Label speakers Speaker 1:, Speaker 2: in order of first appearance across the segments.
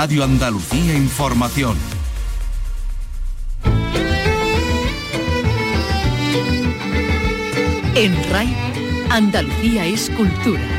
Speaker 1: Radio Andalucía Información.
Speaker 2: En RAI, Andalucía es cultura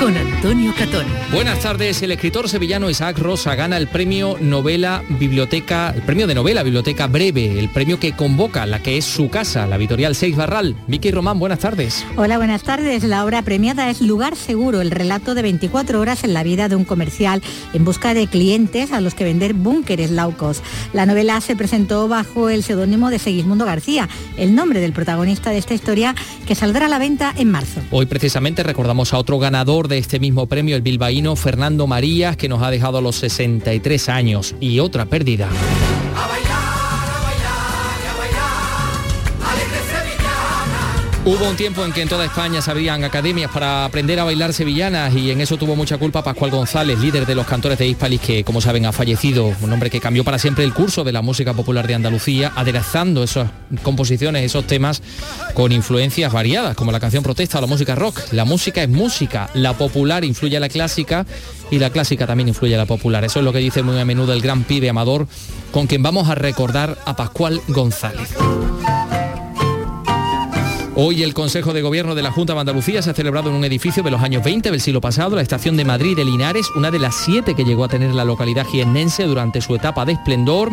Speaker 2: con Antonio Catón.
Speaker 3: Buenas tardes. El escritor sevillano Isaac Rosa gana el premio Novela Biblioteca, el premio de novela Biblioteca Breve, el premio que convoca la que es su casa, la editorial Seis Barral. Vicky Román, buenas tardes.
Speaker 4: Hola, buenas tardes. La obra premiada es Lugar Seguro, el relato de 24 horas en la vida de un comercial en busca de clientes a los que vender búnkeres laucos. La novela se presentó bajo el seudónimo de Segismundo García, el nombre del protagonista de esta historia que saldrá a la venta en marzo.
Speaker 3: Hoy precisamente recordamos a otro ganador de este mismo premio, el bilbaíno Fernando Marías, que nos ha dejado a los 63 años. Y otra pérdida. Hubo un tiempo en que en toda España se abrían academias para aprender a bailar sevillanas y en eso tuvo mucha culpa Pascual González, líder de los cantores de Hispalis, que como saben ha fallecido, un hombre que cambió para siempre el curso de la música popular de Andalucía, aderezando esas composiciones, esos temas con influencias variadas, como la canción protesta o la música rock. La música es música, la popular influye a la clásica y la clásica también influye a la popular. Eso es lo que dice muy a menudo el gran pibe amador, con quien vamos a recordar a Pascual González. Hoy el Consejo de Gobierno de la Junta de Andalucía se ha celebrado en un edificio de los años 20 del siglo pasado, la estación de Madrid de Linares, una de las siete que llegó a tener la localidad jiennense durante su etapa de esplendor,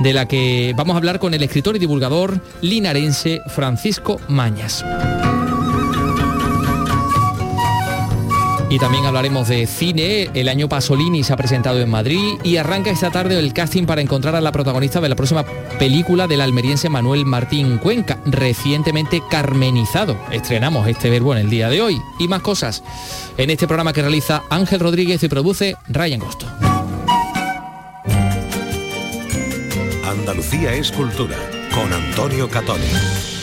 Speaker 3: de la que vamos a hablar con el escritor y divulgador linarense Francisco Mañas. Y también hablaremos de cine. El año Pasolini se ha presentado en Madrid y arranca esta tarde el casting para encontrar a la protagonista de la próxima película del almeriense Manuel Martín Cuenca, recientemente carmenizado. Estrenamos este verbo en el día de hoy. Y más cosas en este programa que realiza Ángel Rodríguez y produce Ryan Gosto.
Speaker 1: Andalucía es cultura con Antonio Catoni.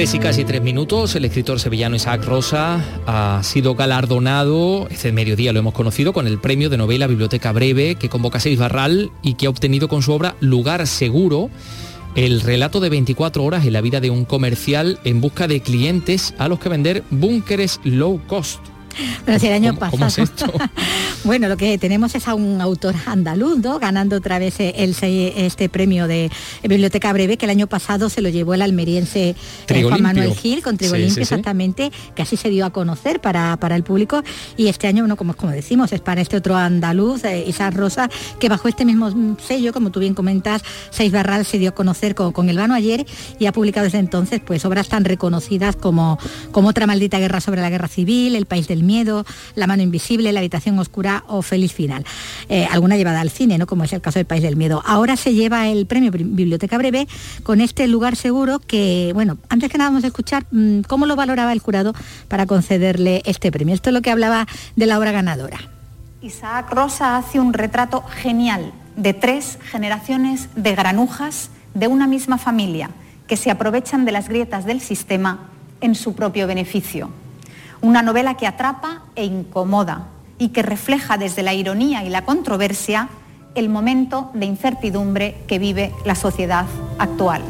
Speaker 3: Tres y casi tres minutos, el escritor sevillano Isaac Rosa ha sido galardonado, este mediodía lo hemos conocido, con el premio de novela Biblioteca Breve que convoca Seis Barral y que ha obtenido con su obra Lugar Seguro, el relato de 24 horas en la vida de un comercial en busca de clientes a los que vender búnkeres low cost.
Speaker 4: Bueno, si el año pasado. bueno, lo que tenemos es a un autor andaluz, ¿no? Ganando otra vez el, este premio de Biblioteca Breve, que el año pasado se lo llevó el almeriense eh, Juan Manuel Gil, con Trigo exactamente, que así se dio a conocer para, para el público. Y este año, bueno, como, como decimos, es para este otro andaluz, eh, Isaac Rosa, que bajo este mismo sello, como tú bien comentas, Seis Barral se dio a conocer con, con El Vano ayer y ha publicado desde entonces pues obras tan reconocidas como, como Otra maldita guerra sobre la guerra civil, El país del miedo, La mano invisible, La habitación oscura o Feliz final. Eh, alguna llevada al cine, ¿no? Como es el caso del País del Miedo. Ahora se lleva el premio Biblioteca Breve con este lugar seguro que, bueno, antes que nada vamos a escuchar mm, cómo lo valoraba el jurado para concederle este premio. Esto es lo que hablaba de la obra ganadora.
Speaker 5: Isaac Rosa hace un retrato genial de tres generaciones de granujas de una misma familia que se aprovechan de las grietas del sistema en su propio beneficio. Una novela que atrapa e incomoda y que refleja desde la ironía y la controversia el momento de incertidumbre que vive la sociedad actual.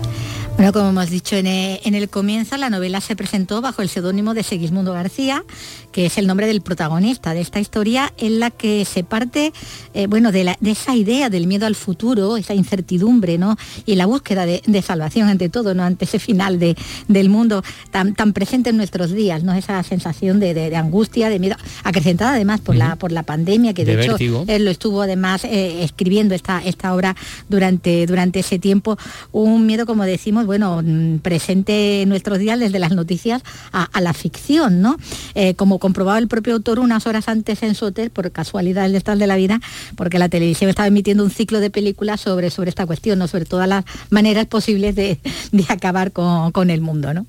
Speaker 4: Bueno, como hemos dicho en el, comienzo, la novela se presentó bajo el seudónimo de Segismundo García, que es el nombre del protagonista de esta historia, en la que se parte eh, bueno, de, esa idea del miedo al futuro, esa incertidumbre, ¿no? Y la búsqueda de, salvación ante todo, ¿no? Ante ese final del mundo tan, tan presente en nuestros días, ¿no? Esa sensación de, angustia, de miedo, acrecentada además por, la, por la pandemia, que de, hecho él lo estuvo además eh, escribiendo esta, esta obra durante, durante ese tiempo. Un miedo, como decimos, bueno, mm, presente en nuestros días desde las noticias a, la ficción, ¿no? Eh, como comprobaba el propio autor unas horas antes en su hotel, por casualidad de estas de la vida, porque la televisión estaba emitiendo un ciclo de películas sobre, sobre esta cuestión, ¿no? sobre todas las maneras posibles de, acabar con, el mundo. ¿no?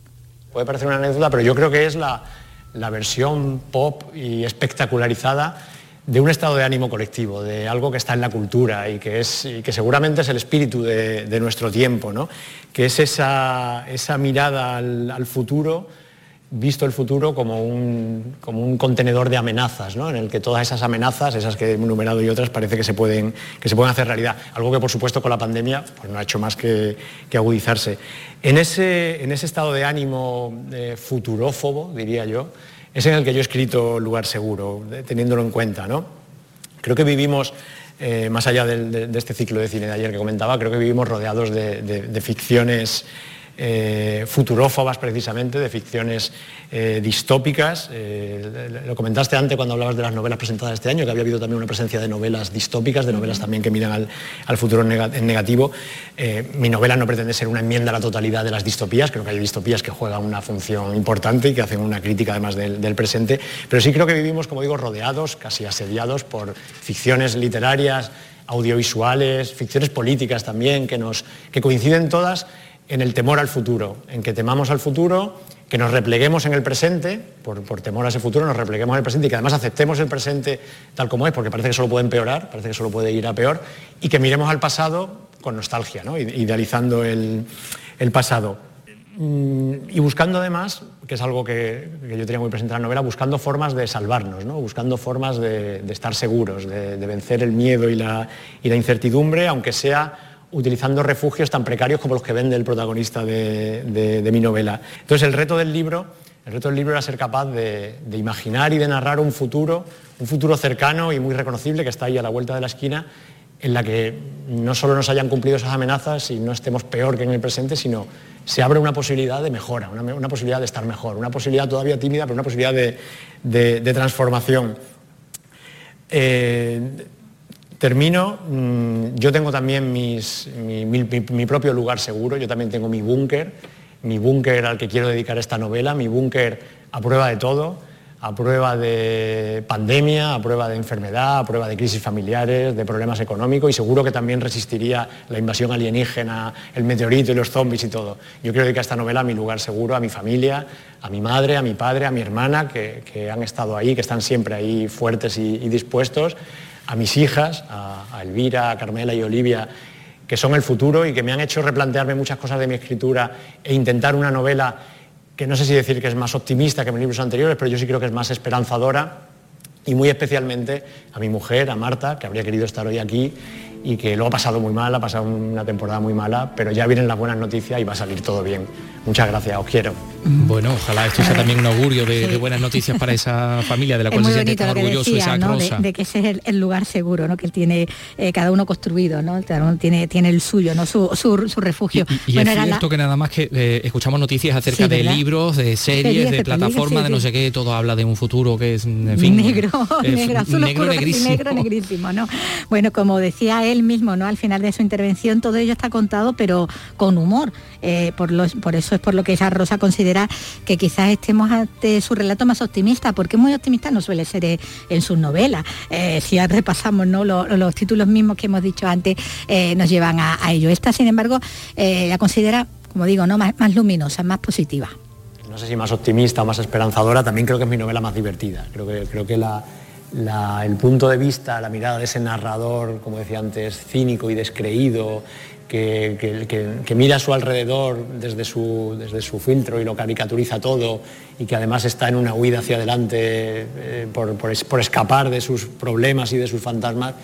Speaker 6: Puede parecer una anécdota, pero yo creo que es la, la versión pop y espectacularizada de un estado de ánimo colectivo, de algo que está en la cultura y que, es, que seguramente es el espíritu de, nuestro tiempo, ¿no? que es esa, esa mirada al, futuro, visto el futuro como un, como un contenedor de amenazas, ¿no? en el que todas esas amenazas, esas que he enumerado y otras, parece que se pueden, que se pueden hacer realidad. Algo que por supuesto con la pandemia pues, no ha hecho más que, agudizarse. En ese, en ese, estado de ánimo eh, futurófobo, diría yo, es en el que yo he escrito Lugar Seguro, teniéndolo en cuenta. ¿no? Creo que vivimos, eh, más allá de, este ciclo de cine de ayer que comentaba, creo que vivimos rodeados de ficciones eh, futurófobas precisamente, de ficciones eh, distópicas. Eh, lo comentaste antes cuando hablabas de las novelas presentadas este año, que había habido también una presencia de novelas distópicas, de novelas también que miran al, futuro en negativo. mi novela no pretende ser una enmienda a la totalidad de las distopías, creo que hay distopías que juegan una función importante y que hacen una crítica además del, del presente, pero sí creo que vivimos, como digo, rodeados, casi asediados por ficciones literarias, audiovisuales, ficciones políticas también, que, nos, que coinciden todas en el temor al futuro, en que temamos al futuro, que nos repleguemos en el presente, por, temor a ese futuro, nos repleguemos en el presente y que además aceptemos el presente tal como es, porque parece que solo puede empeorar, parece que solo puede ir a peor, y que miremos al pasado con nostalgia, ¿no? idealizando el, pasado. Mm, y buscando además, que es algo que, yo tenía muy presente en la novela, buscando formas de salvarnos, ¿no? buscando formas de, estar seguros, de, vencer el miedo y la, y la incertidumbre, aunque sea utilizando refugios tan precarios como los que vende el protagonista de, mi novela. Entonces el reto del libro, el reto del libro era ser capaz de, imaginar y de narrar un futuro, un futuro cercano y muy reconocible que está ahí a la vuelta de la esquina, en la que no solo nos hayan cumplido esas amenazas y no estemos peor que en el presente, sino se abre una posibilidad de mejora, una, posibilidad de estar mejor, una posibilidad todavía tímida, pero una posibilidad de, transformación. Eh, Termino, mm, yo tengo también mi, propio lugar seguro, yo también tengo mi búnker, mi búnker al que quiero dedicar esta novela, mi búnker a prueba de todo, a prueba de pandemia, a prueba de enfermedad, a prueba de crisis familiares, de problemas económicos y seguro que también resistiría la invasión alienígena, el meteorito y los zombies y todo. Yo quiero dedicar esta novela a mi lugar seguro, a mi familia, a mi madre, a mi padre, a mi hermana, que, han estado ahí, que están siempre ahí fuertes y dispuestos a mis hijas, a, Elvira, a Carmela y Olivia, que son el futuro y que me han hecho replantearme muchas cosas de mi escritura e intentar una novela que no sé si decir que es más optimista que mis libros anteriores, pero yo sí creo que es más esperanzadora y muy especialmente a mi mujer, a Marta, que habría querido estar hoy aquí y que lo ha pasado muy mal, ha pasado una temporada muy mala, pero ya vienen las buenas noticias y va a salir todo bien. Muchas gracias, os quiero.
Speaker 3: Bueno, ojalá esto sea también un augurio de, buenas noticias para esa familia de la cual se siente tan orgulloso
Speaker 4: Rosa. De, que ese es el, lugar seguro, ¿no? Que él tiene eh, cada uno construido, ¿no? tiene, tiene el suyo, ¿no? Su, refugio.
Speaker 3: Y, es cierto que nada más que eh, escuchamos noticias acerca de libros, de series, de, plataformas, de no sé qué, todo habla de un futuro que es, en fin,
Speaker 4: negro, negro, azul negro, negrísimo. negro, negrísimo, ¿no? Bueno, como decía él mismo, ¿no? Al final de su intervención todo ello está contado, pero con humor. Eh, por, por eso es por lo que esa Rosa considera que quizás estemos ante su relato más optimista, porque muy optimista no suele ser eh, en sus novelas. Eh, si ya repasamos ¿no? los, títulos mismos que hemos dicho antes, nos llevan a, ello. Esta, sin embargo, la considera, como digo, ¿no? más, más luminosa, más positiva
Speaker 6: no sé si más optimista o más esperanzadora, también creo que es mi novela más divertida. Creo que, creo que la, el punto de vista, la mirada de ese narrador, como decía antes, cínico y descreído, que, mira a su alrededor desde su, filtro y lo caricaturiza todo y que además está en una huida hacia adelante eh, por, escapar de sus problemas y de sus fantasmas,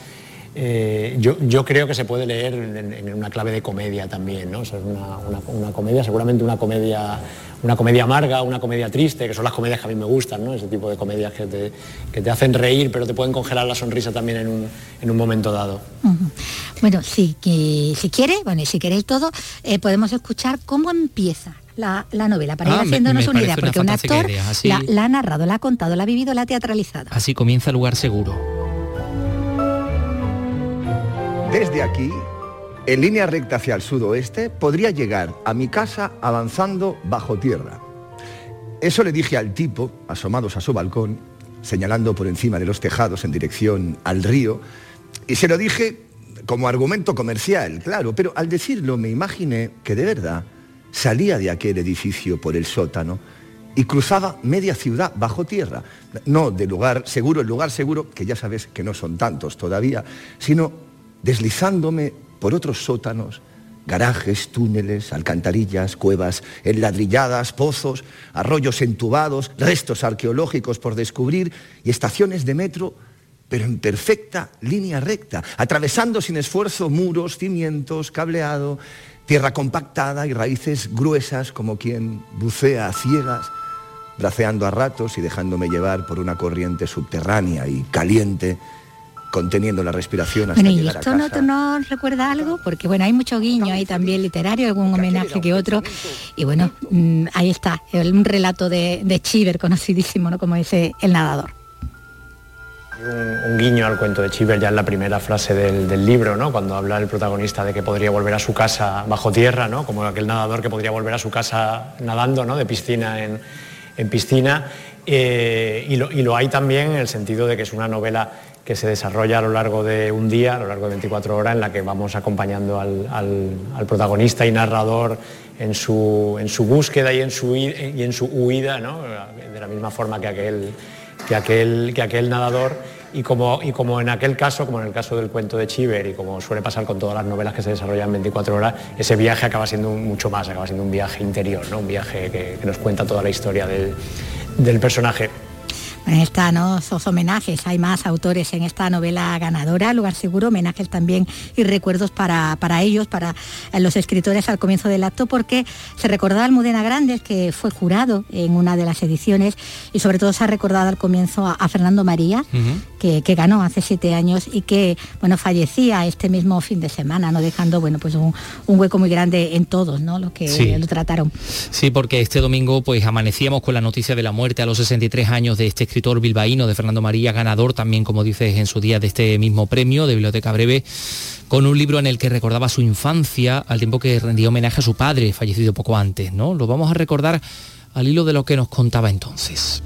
Speaker 6: eh, yo, creo que se puede leer en, una clave de comedia también, ¿no? es una comedia, seguramente una comedia una comedia amarga, una comedia triste, que son las comedias que a mí me gustan, ¿no? ese tipo de comedias que te, que te hacen reír, pero te pueden congelar la sonrisa también en un, en un momento dado.
Speaker 4: Bueno, si, si quiere, bueno, y si queréis todo, eh, podemos escuchar cómo empieza la, novela, para ir ah, haciéndonos una idea, porque un actor la, ha narrado, la ha contado, la ha vivido, la ha teatralizado.
Speaker 3: Así comienza Lugar Seguro.
Speaker 7: Desde aquí en línea recta hacia el sudoeste, podría llegar a mi casa avanzando bajo tierra. Eso le dije al tipo, asomados a su balcón, señalando por encima de los tejados en dirección al río, y se lo dije como argumento comercial, claro, pero al decirlo me imaginé que de verdad salía de aquel edificio por el sótano y cruzaba media ciudad bajo tierra. No de lugar seguro, el lugar seguro, que ya sabes que no son tantos todavía, sino deslizándome por otros sótanos, garajes, túneles, alcantarillas, cuevas enladrilladas, pozos, arroyos entubados, restos arqueológicos por descubrir y estaciones de metro, pero en perfecta línea recta, atravesando sin esfuerzo muros, cimientos, cableado, tierra compactada y raíces gruesas como quien bucea a ciegas braceando a ratos y dejándome llevar por una corriente subterránea y caliente, conteniendo la respiración hasta
Speaker 4: bueno,
Speaker 7: ¿y
Speaker 4: esto no, nos recuerda algo? Porque bueno, hay mucho guiño ahí también literario, algún homenaje que otro. Y bueno, mm, ahí está, un relato de, de Chiver, conocidísimo, ¿no? Como dice el nadador.
Speaker 6: Un, guiño al cuento de Chiver ya en la primera frase del, libro, ¿no? cuando habla el protagonista de que podría volver a su casa bajo tierra, ¿no? como aquel nadador que podría volver a su casa nadando ¿no? de piscina en, en piscina eh, y, lo, hay también en el sentido de que es una novela que se desarrolla a lo largo de un día, a lo largo de 24 horas, en la que vamos acompañando al, protagonista y narrador en su, búsqueda y en su, huida, de la misma forma que aquel, que aquel, que aquel nadador y como, en aquel caso, como en el caso del cuento de Chiver y como suele pasar con todas las novelas que se desarrollan en 24 horas, ese viaje acaba siendo mucho más, acaba siendo un viaje interior, un viaje que, nos cuenta toda la historia del personaje.
Speaker 4: En esta, ¿no? Esos homenajes, hay más autores en esta novela ganadora, Lugar Seguro, homenajes también y recuerdos para, para ellos, para eh, los escritores al comienzo del acto, porque se recordaba Almudena Grandes, que fue jurado en una de las ediciones, y sobre todo se ha recordado al comienzo a, Fernando María, que, ganó hace siete años y que, bueno, fallecía este mismo fin de semana, ¿no? Dejando, bueno, pues un, hueco muy grande en todos, ¿no? Los que lo trataron.
Speaker 3: Sí, porque este domingo, pues amanecíamos con la noticia de la muerte a los 63 años de este escritor escritor bilbaíno de Fernando María, ganador también, como dices, en su día de este mismo premio de Biblioteca Breve, con un libro en el que recordaba su infancia al tiempo que rendía homenaje a su padre, fallecido poco antes, ¿no? Lo vamos a recordar al hilo de lo que nos contaba entonces.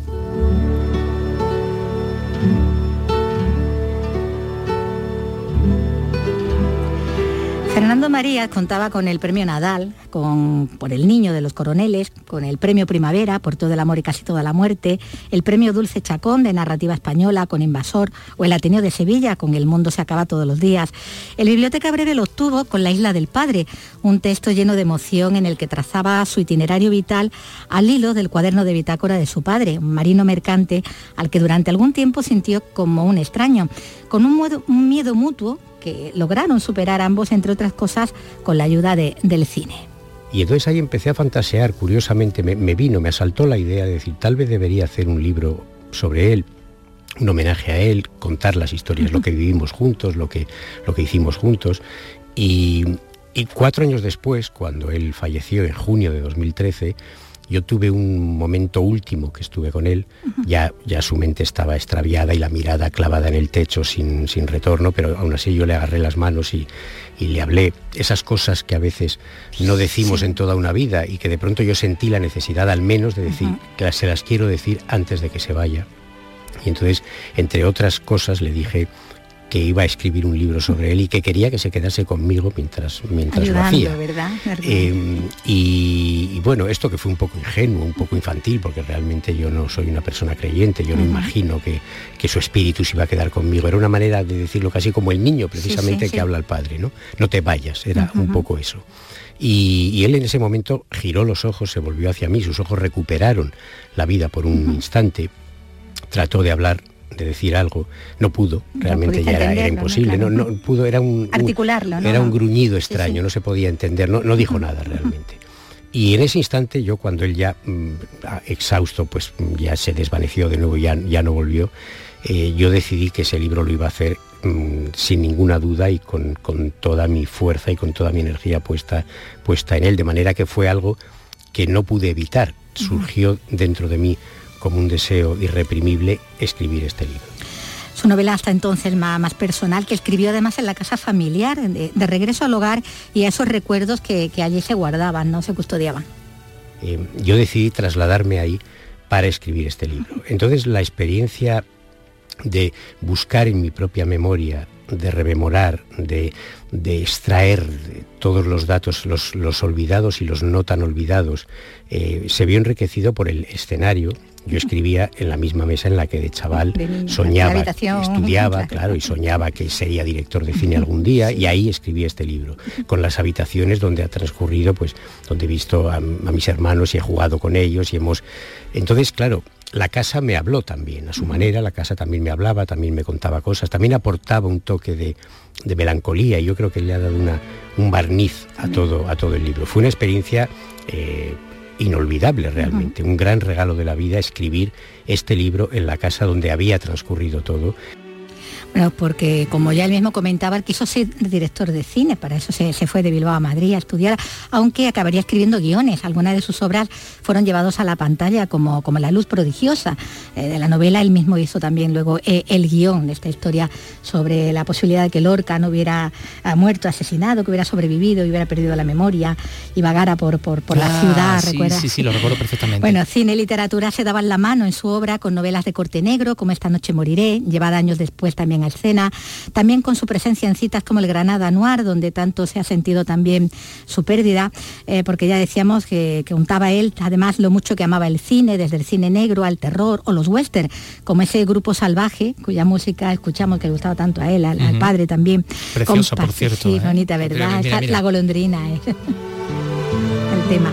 Speaker 4: Fernando María contaba con el premio Nadal, con, por El Niño de los Coroneles, con el premio Primavera por todo el amor y casi toda la muerte, el premio Dulce Chacón de narrativa española con Invasor o el Ateneo de Sevilla con El mundo se acaba todos los días. El Biblioteca Breve lo obtuvo con La Isla del Padre, un texto lleno de emoción en el que trazaba su itinerario vital al hilo del cuaderno de bitácora de su padre, un marino mercante al que durante algún tiempo sintió como un extraño, con un miedo mutuo que lograron superar ambos, entre otras cosas, con la ayuda del cine.
Speaker 8: Y entonces ahí empecé a fantasear, curiosamente, me, vino, me asaltó la idea de decir, tal vez debería hacer un libro sobre él, un homenaje a él, contar las historias, lo que vivimos juntos, lo que, lo que hicimos juntos. Y, y cuatro años después, cuando él falleció en junio de 2013, yo tuve un momento último que estuve con él, ya, ya su mente estaba extraviada y la mirada clavada en el techo sin, sin retorno, pero aún así yo le agarré las manos y, le hablé. Esas cosas que a veces no decimos en toda una vida y que de pronto yo sentí la necesidad al menos de decir, que se las quiero decir antes de que se vaya. Y entonces, entre otras cosas, le dije, que iba a escribir un libro sobre él y que quería que se quedase conmigo mientras, mientras lo hacía. Eh, y, bueno, esto que fue un poco ingenuo, un poco infantil, porque realmente yo no soy una persona creyente, yo no imagino que, su espíritu se iba a quedar conmigo. Era una manera de decirlo casi como el niño, precisamente, que habla al padre, ¿no? No te vayas, era un poco eso. Y, él en ese momento giró los ojos, se volvió hacia mí, sus ojos recuperaron la vida por un instante, trató de hablar de decir algo, no pudo, realmente ya era, imposible, ¿no? ¿no? pudo, era un,
Speaker 4: articularlo,
Speaker 8: era un gruñido extraño, no se podía entender, no, no dijo nada realmente. Y en ese instante yo cuando él ya mm, exhausto, pues ya se desvaneció de nuevo, ya, ya no volvió, eh, yo decidí que ese libro lo iba a hacer mm, sin ninguna duda y con, con, toda mi fuerza y con toda mi energía puesta, puesta en él, de manera que fue algo que no pude evitar, surgió dentro de mí como un deseo irreprimible escribir este libro.
Speaker 4: Su novela hasta entonces más, personal, que escribió además en la casa familiar, de, regreso al hogar y a esos recuerdos que, allí se guardaban, no se custodiaban.
Speaker 8: Eh, yo decidí trasladarme ahí para escribir este libro. Entonces la experiencia de buscar en mi propia memoria de rememorar, de, extraer todos los datos, los, olvidados y los no tan olvidados, eh, se vio enriquecido por el escenario yo escribía en la misma mesa en la que de chaval soñaba, estudiaba, claro, y soñaba que sería director de cine algún día, y ahí escribí este libro, con las habitaciones donde ha transcurrido, pues, donde he visto a, mis hermanos y he jugado con ellos y hemos. Entonces, claro, la casa me habló también, a su manera, la casa también me hablaba, también me contaba cosas, también aportaba un toque de, melancolía y yo creo que le ha dado una, un barniz a todo, a todo el libro. Fue una experiencia eh, inolvidable realmente, un gran regalo de la vida escribir este libro en la casa donde había transcurrido todo
Speaker 4: bueno, porque como ya él mismo comentaba, él quiso ser director de cine, para eso se, fue de Bilbao a Madrid a estudiar, aunque acabaría escribiendo guiones. Algunas de sus obras fueron llevados a la pantalla como, como La luz prodigiosa. Eh, de la novela él mismo hizo también luego eh, el guion de esta historia sobre la posibilidad de que Lorca no hubiera ah, muerto, asesinado, que hubiera sobrevivido y hubiera perdido la memoria y vagara por, por, la ah, ciudad,
Speaker 3: sí, Sí, sí, lo recuerdo perfectamente.
Speaker 4: Bueno, cine y literatura se daban la mano en su obra con novelas de corte negro, como Esta noche moriré, llevada años después también escena, también con su presencia en citas como el Granada Noir, donde tanto se ha sentido también su pérdida, eh, porque ya decíamos que, untaba él además lo mucho que amaba el cine, desde el cine negro al terror o los western, como ese grupo salvaje cuya música escuchamos que le gustaba tanto a él, al, padre también.
Speaker 3: Precioso, por cierto.
Speaker 4: Sí, ¿eh? bonita, ¿verdad? La golondrina, ¿eh? el tema.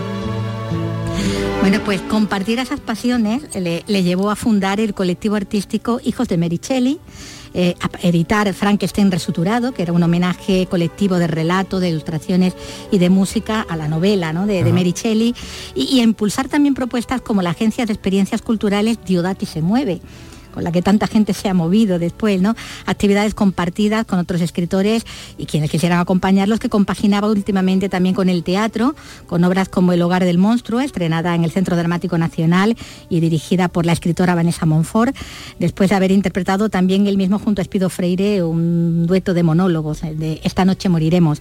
Speaker 4: Bueno, pues compartir esas pasiones le, le, llevó a fundar el colectivo artístico Hijos de Mericelli, eh, editar Frankenstein resuturado, que era un homenaje colectivo de relato, de ilustraciones y de música a la novela de, de Mericelli, y, y, impulsar también propuestas como la Agencia de Experiencias Culturales Diodati se mueve con la que tanta gente se ha movido después, ¿no? Actividades compartidas con otros escritores y quienes quisieran acompañarlos, que compaginaba últimamente también con el teatro, con obras como El hogar del monstruo, estrenada en el Centro Dramático Nacional y dirigida por la escritora Vanessa Monfort, después de haber interpretado también él mismo junto a Espido Freire un dueto de monólogos de Esta noche moriremos.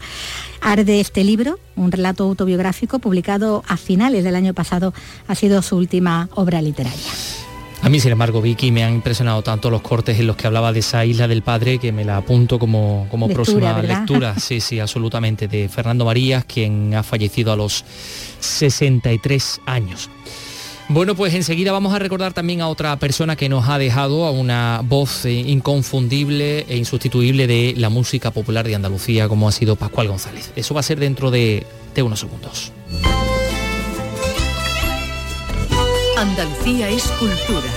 Speaker 4: Arde este libro, un relato autobiográfico publicado a finales del año pasado, ha sido su última obra literaria.
Speaker 3: A mí, sin embargo, Vicky, me han impresionado tanto los cortes en los que hablaba de esa isla del padre que me la apunto como, como próxima lectura. Sí, sí, absolutamente. De Fernando Marías, quien ha fallecido a los 63 años. Bueno, pues enseguida vamos a recordar también a otra persona que nos ha dejado, a una voz eh, inconfundible e insustituible de la música popular de Andalucía, como ha sido Pascual González. Eso va a ser dentro de, de unos segundos.
Speaker 2: Andalucía es cultura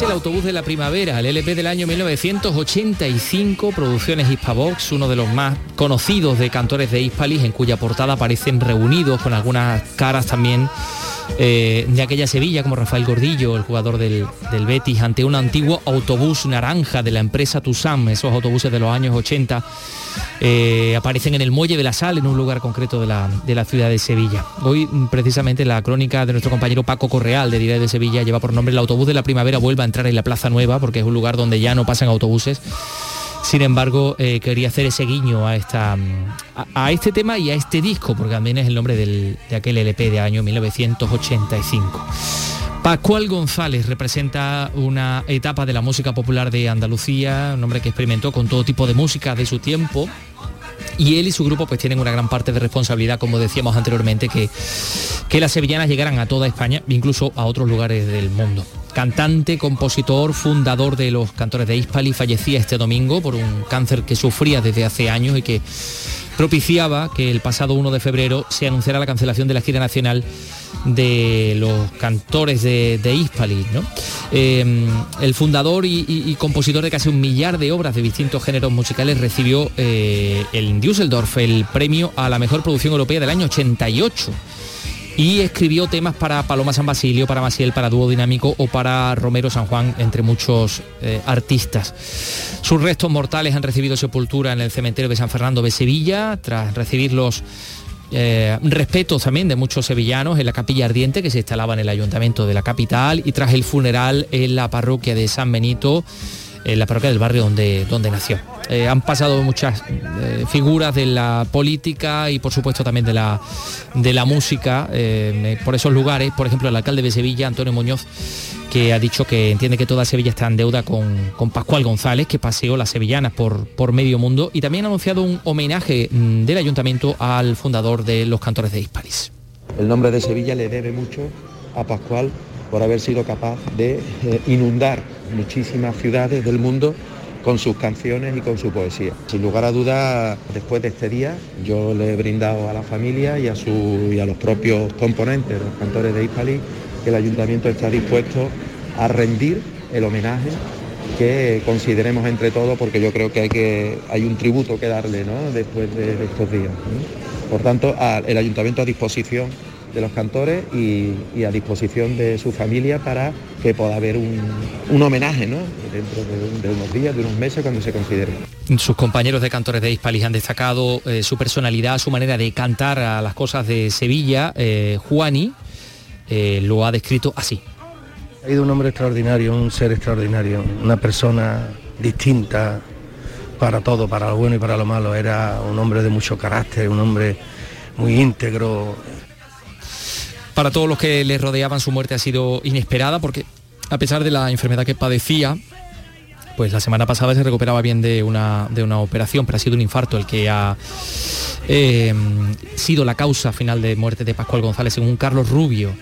Speaker 3: El autobús de la primavera, el LP del año 1985, Producciones Hispavox, uno de los más conocidos de cantores de Hispalis, en cuya portada aparecen reunidos con algunas caras también eh, de aquella Sevilla, como Rafael Gordillo, el jugador del, del, Betis, ante un antiguo autobús naranja de la empresa Tusam, esos autobuses de los años 80, eh, aparecen en el Muelle de la Sal, en un lugar concreto de la, de la ciudad de Sevilla. Hoy, precisamente, la crónica de nuestro compañero Paco Correal, de Diario de Sevilla, lleva por nombre El autobús de la primavera vuelve a entrar en la Plaza Nueva, porque es un lugar donde ya no pasan autobuses sin embargo, eh, quería hacer ese guiño a, esta, a, este tema y a este disco, porque también es el nombre de aquel LP de año 1985. Pascual González representa una etapa de la música popular de Andalucía, un hombre que experimentó con todo tipo de música de su tiempo, y él y su grupo pues tienen una gran parte de responsabilidad, como decíamos anteriormente, que, que las sevillanas llegaran a toda España, incluso a otros lugares del mundo. Cantante, compositor, fundador de los cantores de Hispali, fallecía este domingo por un cáncer que sufría desde hace años y que propiciaba que el pasado 1 de febrero se anunciara la cancelación de la gira nacional de los cantores de, de Hispali. Eh, el fundador y, compositor de casi un millar de obras de distintos géneros musicales recibió eh, en Düsseldorf el premio a la mejor producción europea del año 88 y escribió temas para Paloma San Basilio, para Maciel, para Dúo Dinámico o para Romero San Juan, entre muchos eh, artistas. Sus restos mortales han recibido sepultura en el cementerio de San Fernando de Sevilla, tras recibir los eh, respetos también de muchos sevillanos en la capilla ardiente que se instalaba en el ayuntamiento de la capital y tras el funeral en la parroquia de San Benito, en la parroquia del barrio donde, donde nació. Eh, han pasado muchas eh, figuras de la política y por supuesto también de la, de la música por esos lugares, por ejemplo el alcalde de Sevilla, Antonio Muñoz, que ha dicho que entiende que toda Sevilla está en deuda con, Pascual González, que paseó las sevillanas por, por medio mundo, y también ha anunciado un homenaje mm, del ayuntamiento al fundador de los cantores de Hispalis.
Speaker 9: El nombre de Sevilla le debe mucho a Pascual por haber sido capaz de eh, inundar muchísimas ciudades del mundo con sus canciones y con su poesía. Sin lugar a dudas, después de este día, yo le he brindado a la familia y a, su, y a los propios componentes, los cantores de Hispali, que el ayuntamiento está dispuesto a rendir el homenaje que consideremos entre todos, porque yo creo que hay, que, hay un tributo que darle después de, estos días. Por tanto, el ayuntamiento a disposición de los cantores y, a disposición de su familia para que pueda haber un, homenaje dentro de, unos días, de unos meses, cuando se considere.
Speaker 3: Sus compañeros de cantores de Hispalis han destacado eh, su personalidad, su manera de cantar a las cosas de Sevilla. Eh, Juani, eh, lo ha descrito así.
Speaker 10: Ha sido un hombre extraordinario, un ser extraordinario, una persona distinta para todo, para lo bueno y para lo malo. Era un hombre de mucho carácter, un hombre muy íntegro.
Speaker 3: Para todos los que le rodeaban su muerte ha sido inesperada porque a pesar de la enfermedad que padecía, pues la semana pasada se recuperaba bien de una, de una operación, pero ha sido un infarto el que ha eh, sido la causa final de muerte de Pascual González, según Carlos Rubio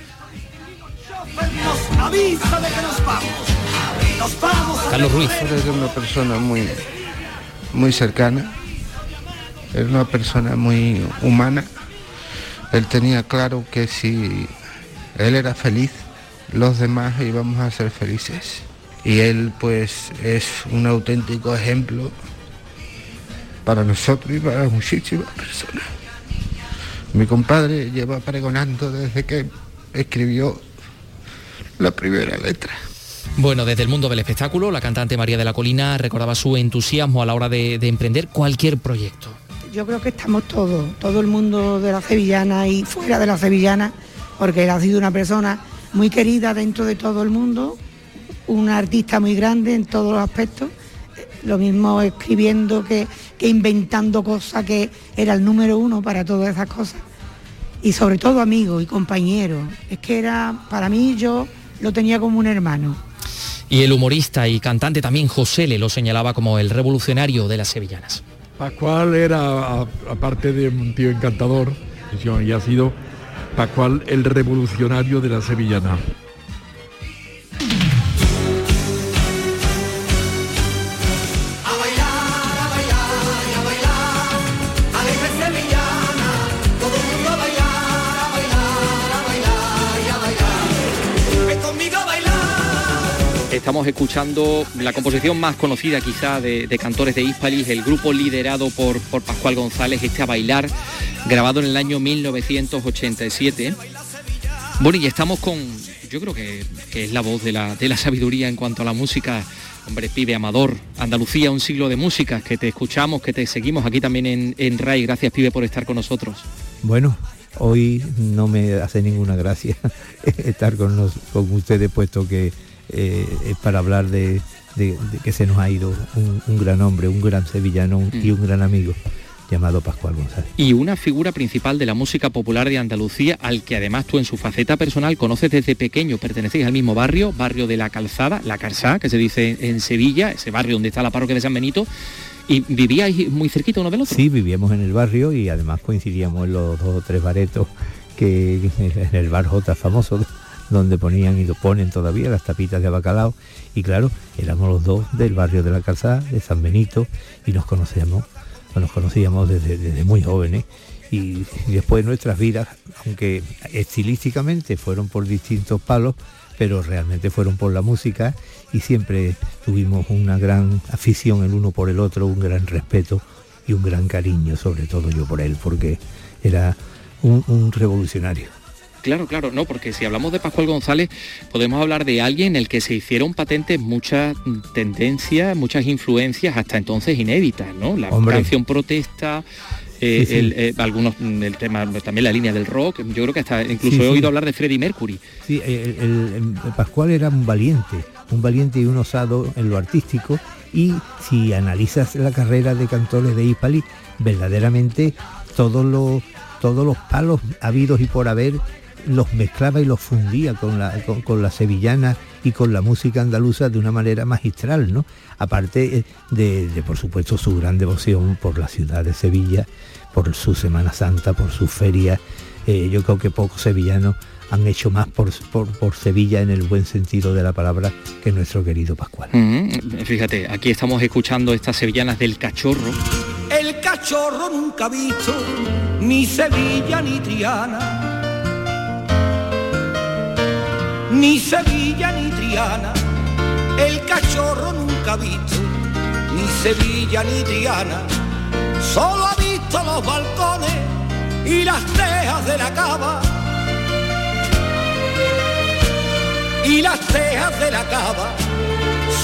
Speaker 3: Carlos Ruiz.
Speaker 11: Es una persona muy, muy cercana, era una persona muy humana. Él tenía claro que si él era feliz, los demás íbamos a ser felices. Y él pues es un auténtico ejemplo para nosotros y para muchísimas personas. Mi compadre lleva pregonando desde que escribió la primera letra.
Speaker 3: Bueno, desde el mundo del espectáculo, la cantante María de la Colina recordaba su entusiasmo a la hora de, emprender cualquier proyecto.
Speaker 12: Yo creo que estamos todos, todo el mundo de la sevillana y fuera de la sevillana, porque él ha sido una persona muy querida dentro de todo el mundo, una artista muy grande en todos los aspectos, lo mismo escribiendo que, que inventando cosas que era el número uno para todas esas cosas. Y sobre todo amigo y compañero. Es que era, para mí yo lo tenía como un hermano.
Speaker 3: Y el humorista y cantante también José le lo señalaba como el revolucionario de las sevillanas.
Speaker 13: Pascual era, aparte de un tío encantador, y ha sido Pascual el revolucionario de la sevillana.
Speaker 3: Estamos escuchando la composición más conocida quizá de, cantores de Hispalis, el grupo liderado por, por Pascual González, este a bailar, grabado en el año 1987. Bueno, y estamos con, yo creo que, es la voz de la, sabiduría en cuanto a la música. Hombre, pibe amador, Andalucía, un siglo de música, que te escuchamos, que te seguimos aquí también en, en RAI. Gracias, pibe, por estar con nosotros.
Speaker 14: Bueno, hoy no me hace ninguna gracia estar con, con ustedes, puesto que eh, para hablar de, que se nos ha ido un, gran hombre, un gran sevillano y un gran amigo. llamado Pascual González.
Speaker 3: Y una figura principal de la música popular de Andalucía, al que además tú en su faceta personal conoces desde pequeño, pertenecéis al mismo barrio, barrio de la Calzada, la Carzá, que se dice en Sevilla, ese barrio donde está la parroquia de San Benito, ¿Y vivíais muy cerquita uno del otro?
Speaker 14: Sí, vivíamos en el barrio y además coincidíamos en los dos o tres baretos que en el bar J famoso donde ponían y lo ponen todavía las tapitas de bacalao y claro, éramos los dos del barrio de la Calzada, de San Benito y nos conocíamos, nos conocíamos desde, desde muy jóvenes y después nuestras vidas, aunque estilísticamente fueron por distintos palos, pero realmente fueron por la música y siempre tuvimos una gran afición el uno por el otro, un gran respeto y un gran cariño, sobre todo yo por él, porque era un, revolucionario.
Speaker 3: Claro, claro, no, porque si hablamos de Pascual González, podemos hablar de alguien en el que se hicieron patentes muchas tendencias, muchas influencias hasta entonces inéditas, ¿no? La canción protesta, eh, El, eh, algunos mm, el tema también la línea del rock. Yo creo que hasta incluso he oído hablar de Freddie Mercury.
Speaker 14: Sí el, Pascual era un valiente un valiente y un osado en lo artístico. Y si analizas la carrera de cantores de Ipali verdaderamente todos los todos los palos habidos y por haber los mezclaba y los fundía con la, con, la sevillana y con la música andaluza de una manera magistral, ¿no? Aparte eh, de, por supuesto, su gran devoción por la ciudad de Sevilla, por su Semana Santa, por su feria. Eh, yo creo que pocos sevillanos han hecho más por, por, Sevilla en el buen sentido de la palabra que nuestro querido Pascual.
Speaker 3: Fíjate, aquí estamos escuchando estas sevillanas del cachorro.
Speaker 15: El cachorro nunca ha visto ni Sevilla ni Triana ni Sevilla ni Triana, el cachorro nunca ha visto, ni Sevilla ni Triana, solo ha visto los balcones y las tejas de la cava. Y las tejas de la cava,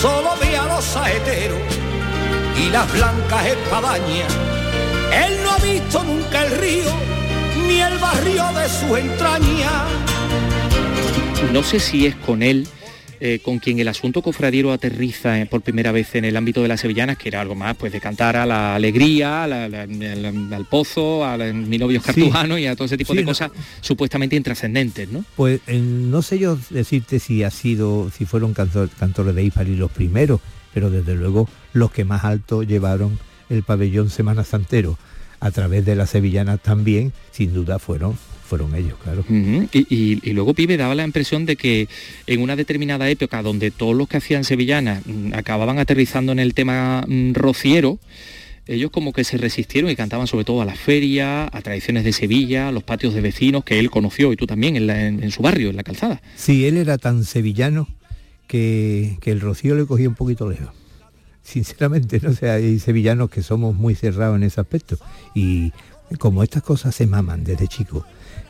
Speaker 15: solo ve a los saeteros y las blancas espadañas. Él no ha visto nunca el río, ni el barrio de su entraña
Speaker 3: no sé si es con él eh, con quien el asunto cofradiero aterriza eh, por primera vez en el ámbito de las sevillanas, que era algo más pues de cantar a la alegría, al, pozo, a mi novio cartujano y a todo ese tipo de cosas supuestamente intrascendentes, ¿no?
Speaker 14: Pues eh, no sé yo decirte si ha sido, si fueron cantores de Ifari los primeros, pero desde luego los que más alto llevaron el pabellón Semana Santero. A través de las sevillanas también, sin duda fueron fueron ellos, claro.
Speaker 3: y, luego Pibe daba la impresión de que en una determinada época donde todos los que hacían sevillanas mm, acababan aterrizando en el tema mm, rociero, ellos como que se resistieron y cantaban sobre todo a la feria, a tradiciones de Sevilla, a los patios de vecinos que él conoció y tú también en, su barrio, en la calzada.
Speaker 14: Sí, él era tan sevillano que, que el rocío le cogía un poquito lejos sinceramente, ¿no? sea, hay sevillanos que somos muy cerrados en ese aspecto. Y como estas cosas se maman desde chico,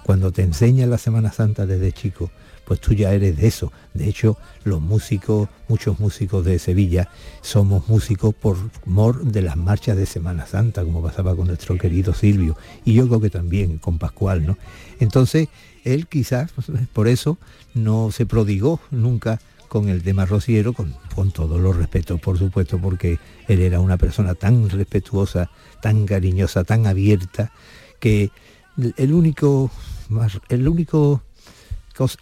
Speaker 14: cuando te enseña la Semana Santa desde chico, pues tú ya eres de eso. De hecho, los músicos, muchos músicos de Sevilla, somos músicos por mor de las marchas de Semana Santa, como pasaba con nuestro querido Silvio, y yo creo que también con Pascual, ¿no? Entonces, él quizás por eso no se prodigó nunca con el tema rociero, con, con todos los respetos, por supuesto, porque él era una persona tan respetuosa, tan cariñosa, tan abierta, que el único el único,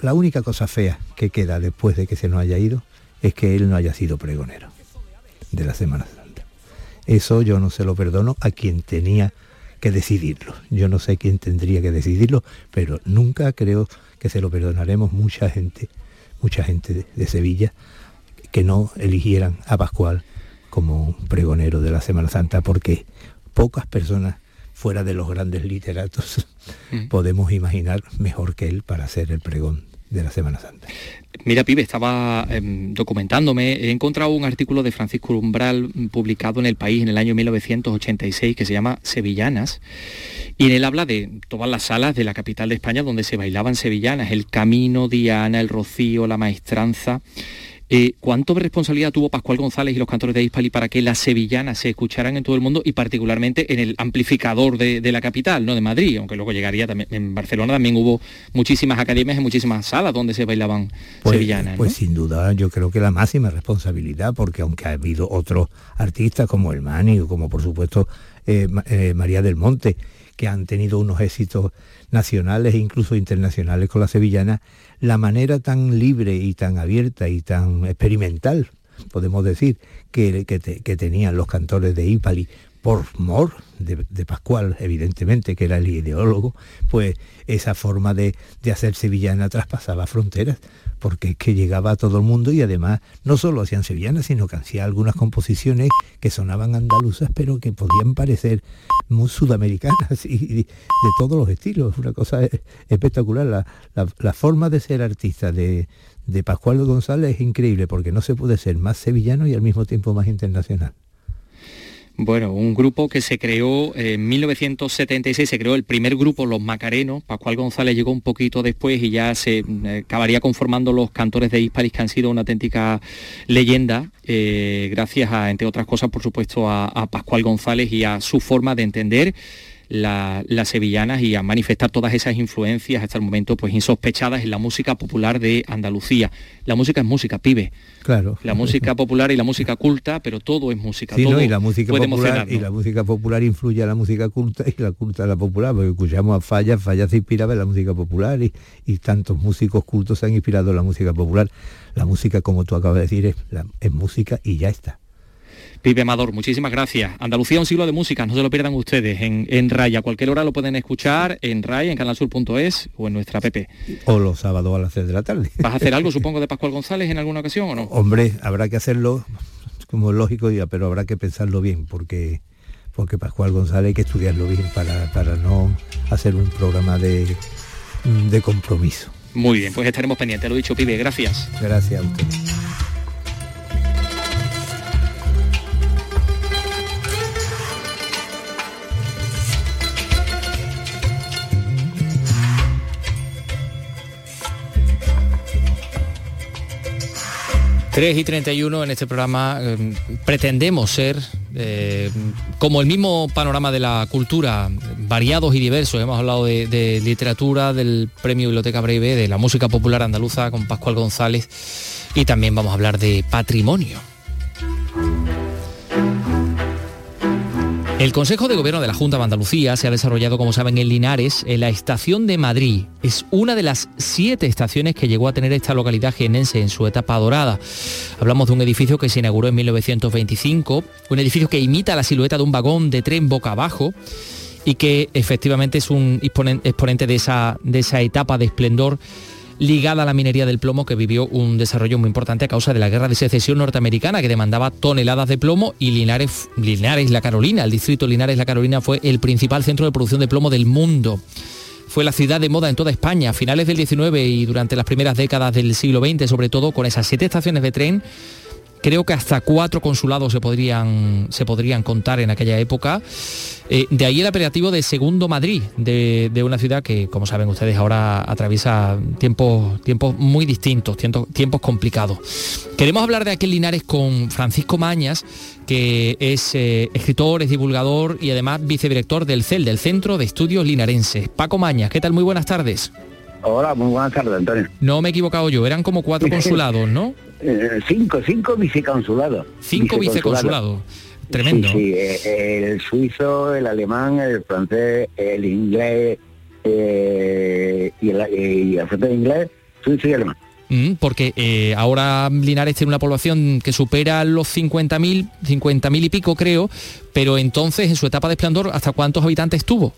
Speaker 14: la única cosa fea que queda después de que se nos haya ido es que él no haya sido pregonero de la Semana Santa. Eso yo no se lo perdono a quien tenía que decidirlo. Yo no sé quién tendría que decidirlo, pero nunca creo que se lo perdonaremos mucha gente, mucha gente de, Sevilla, que no eligieran a Pascual como pregonero de la Semana Santa, porque pocas personas fuera de los grandes literatos, mm. podemos imaginar mejor que él para hacer el pregón de la Semana Santa.
Speaker 3: Mira, Pibe, estaba em, documentándome, he encontrado un artículo de Francisco Umbral mm, publicado en El País en el año 1986 que se llama Sevillanas, y en él habla de todas las salas de la capital de España donde se bailaban sevillanas, el Camino, Diana, el Rocío, la Maestranza, eh, ¿Cuánto responsabilidad tuvo Pascual González y los cantores de Hispali para que las sevillanas se escucharan en todo el mundo y particularmente en el amplificador de, la capital, no de Madrid? Aunque luego llegaría también, en Barcelona también hubo muchísimas academias y muchísimas salas donde se bailaban
Speaker 14: pues,
Speaker 3: sevillanas.
Speaker 14: Pues sin duda yo creo que la máxima responsabilidad, porque aunque ha habido otros artistas como el Mani o como por supuesto eh, eh, María del Monte, que han tenido unos éxitos nacionales e incluso internacionales con la sevillana, la manera tan libre y tan abierta y tan experimental, podemos decir, que, que tenían los cantores de Ipali por mor de, Pascual, evidentemente, que era el ideólogo, pues esa forma de, hacer sevillana traspasaba fronteras, porque es que llegaba a todo el mundo y además no solo hacían sevillanas, sino que hacían algunas composiciones que sonaban andaluzas, pero que podían parecer muy sudamericanas y de, todos los estilos. Una cosa espectacular. La, forma de ser artista de, de Pascual González es increíble, porque no se puede ser más sevillano y al mismo tiempo más internacional.
Speaker 3: Bueno, un grupo que se creó en 1976, se creó el primer grupo, Los Macarenos, Pascual González llegó un poquito después y ya se eh, acabaría conformando los cantores de Hispalis, que han sido una auténtica leyenda, eh, gracias a, entre otras cosas, por supuesto, a Pascual González y a su forma de entender las sevillanas y a manifestar todas esas influencias hasta el momento pues insospechadas en la música popular de Andalucía. La música es música, pibe.
Speaker 14: Claro.
Speaker 3: La música popular y la música culta, pero todo es música.
Speaker 14: Sí,
Speaker 3: todo
Speaker 14: y la música popular y la música popular influye a la música culta y la culta a la popular, porque escuchamos a Falla, Falla se inspiraba en la música popular y, tantos músicos cultos se han inspirado en la música popular. La música, como tú acabas de decir, es, es música y ya está.
Speaker 3: Pipe Amador, muchísimas gracias. Andalucía, un siglo de música, no se lo pierdan ustedes en, en Raya. A cualquier hora lo pueden escuchar en Raya, en canalsur.es o en nuestra app.
Speaker 14: O los sábados a las 6 de la tarde.
Speaker 3: ¿Vas a hacer algo, supongo, de Pascual González en alguna ocasión o no?
Speaker 14: Hombre, habrá que hacerlo, como es lógico, ya, pero habrá que pensarlo bien, porque porque Pascual González hay que estudiarlo bien para, para no hacer un programa de, de compromiso.
Speaker 3: Muy bien, pues estaremos pendientes, lo dicho, Pibe, gracias.
Speaker 14: Gracias a usted.
Speaker 3: 3 y 31 en este programa eh, pretendemos ser eh, como el mismo panorama de la cultura, variados y diversos. Hemos hablado de, literatura, del premio Biblioteca Breve, de la música popular andaluza con Pascual González y también vamos a hablar de patrimonio. El Consejo de Gobierno de la Junta de Andalucía se ha desarrollado, como saben, en Linares, en la estación de Madrid. Es una de las siete estaciones que llegó a tener esta localidad jienense en su etapa dorada. Hablamos de un edificio que se inauguró en 1925, un edificio que imita la silueta de un vagón de tren boca abajo y que efectivamente es un exponente de esa, de esa etapa de esplendor ligada a la minería del plomo que vivió un desarrollo muy importante a causa de la guerra de secesión norteamericana que demandaba toneladas de plomo y Linares, Linares La Carolina, el distrito Linares La Carolina fue el principal centro de producción de plomo del mundo. Fue la ciudad de moda en toda España, a finales del 19 y durante las primeras décadas del siglo XX, sobre todo con esas siete estaciones de tren creo que hasta cuatro consulados se podrían, se podrían contar en aquella época. Eh, de ahí el apelativo de Segundo Madrid, de, una ciudad que, como saben ustedes, ahora atraviesa tiempos, tiempos muy distintos, tiempos, tiempos complicados. Queremos hablar de aquel Linares con Francisco Mañas, que es eh, escritor, es divulgador y además vicedirector del CEL, del Centro de Estudios Linarenses. Paco Mañas, ¿qué tal? Muy buenas tardes.
Speaker 16: Hola, muy buenas tardes, Antonio.
Speaker 3: No me he equivocado yo, eran como cuatro consulados, ¿no?
Speaker 16: Eh, cinco, cinco viceconsulados.
Speaker 3: Cinco viceconsulados. Tremendo.
Speaker 16: Sí, eh, el suizo, el alemán, el francés, el inglés eh, y, el, y el francés inglés, suizo y alemán.
Speaker 3: Mm, porque ahora Linares tiene una población que supera los 50.000, 50.000 y pico creo, pero entonces en su etapa de esplendor, ¿hasta cuántos habitantes tuvo?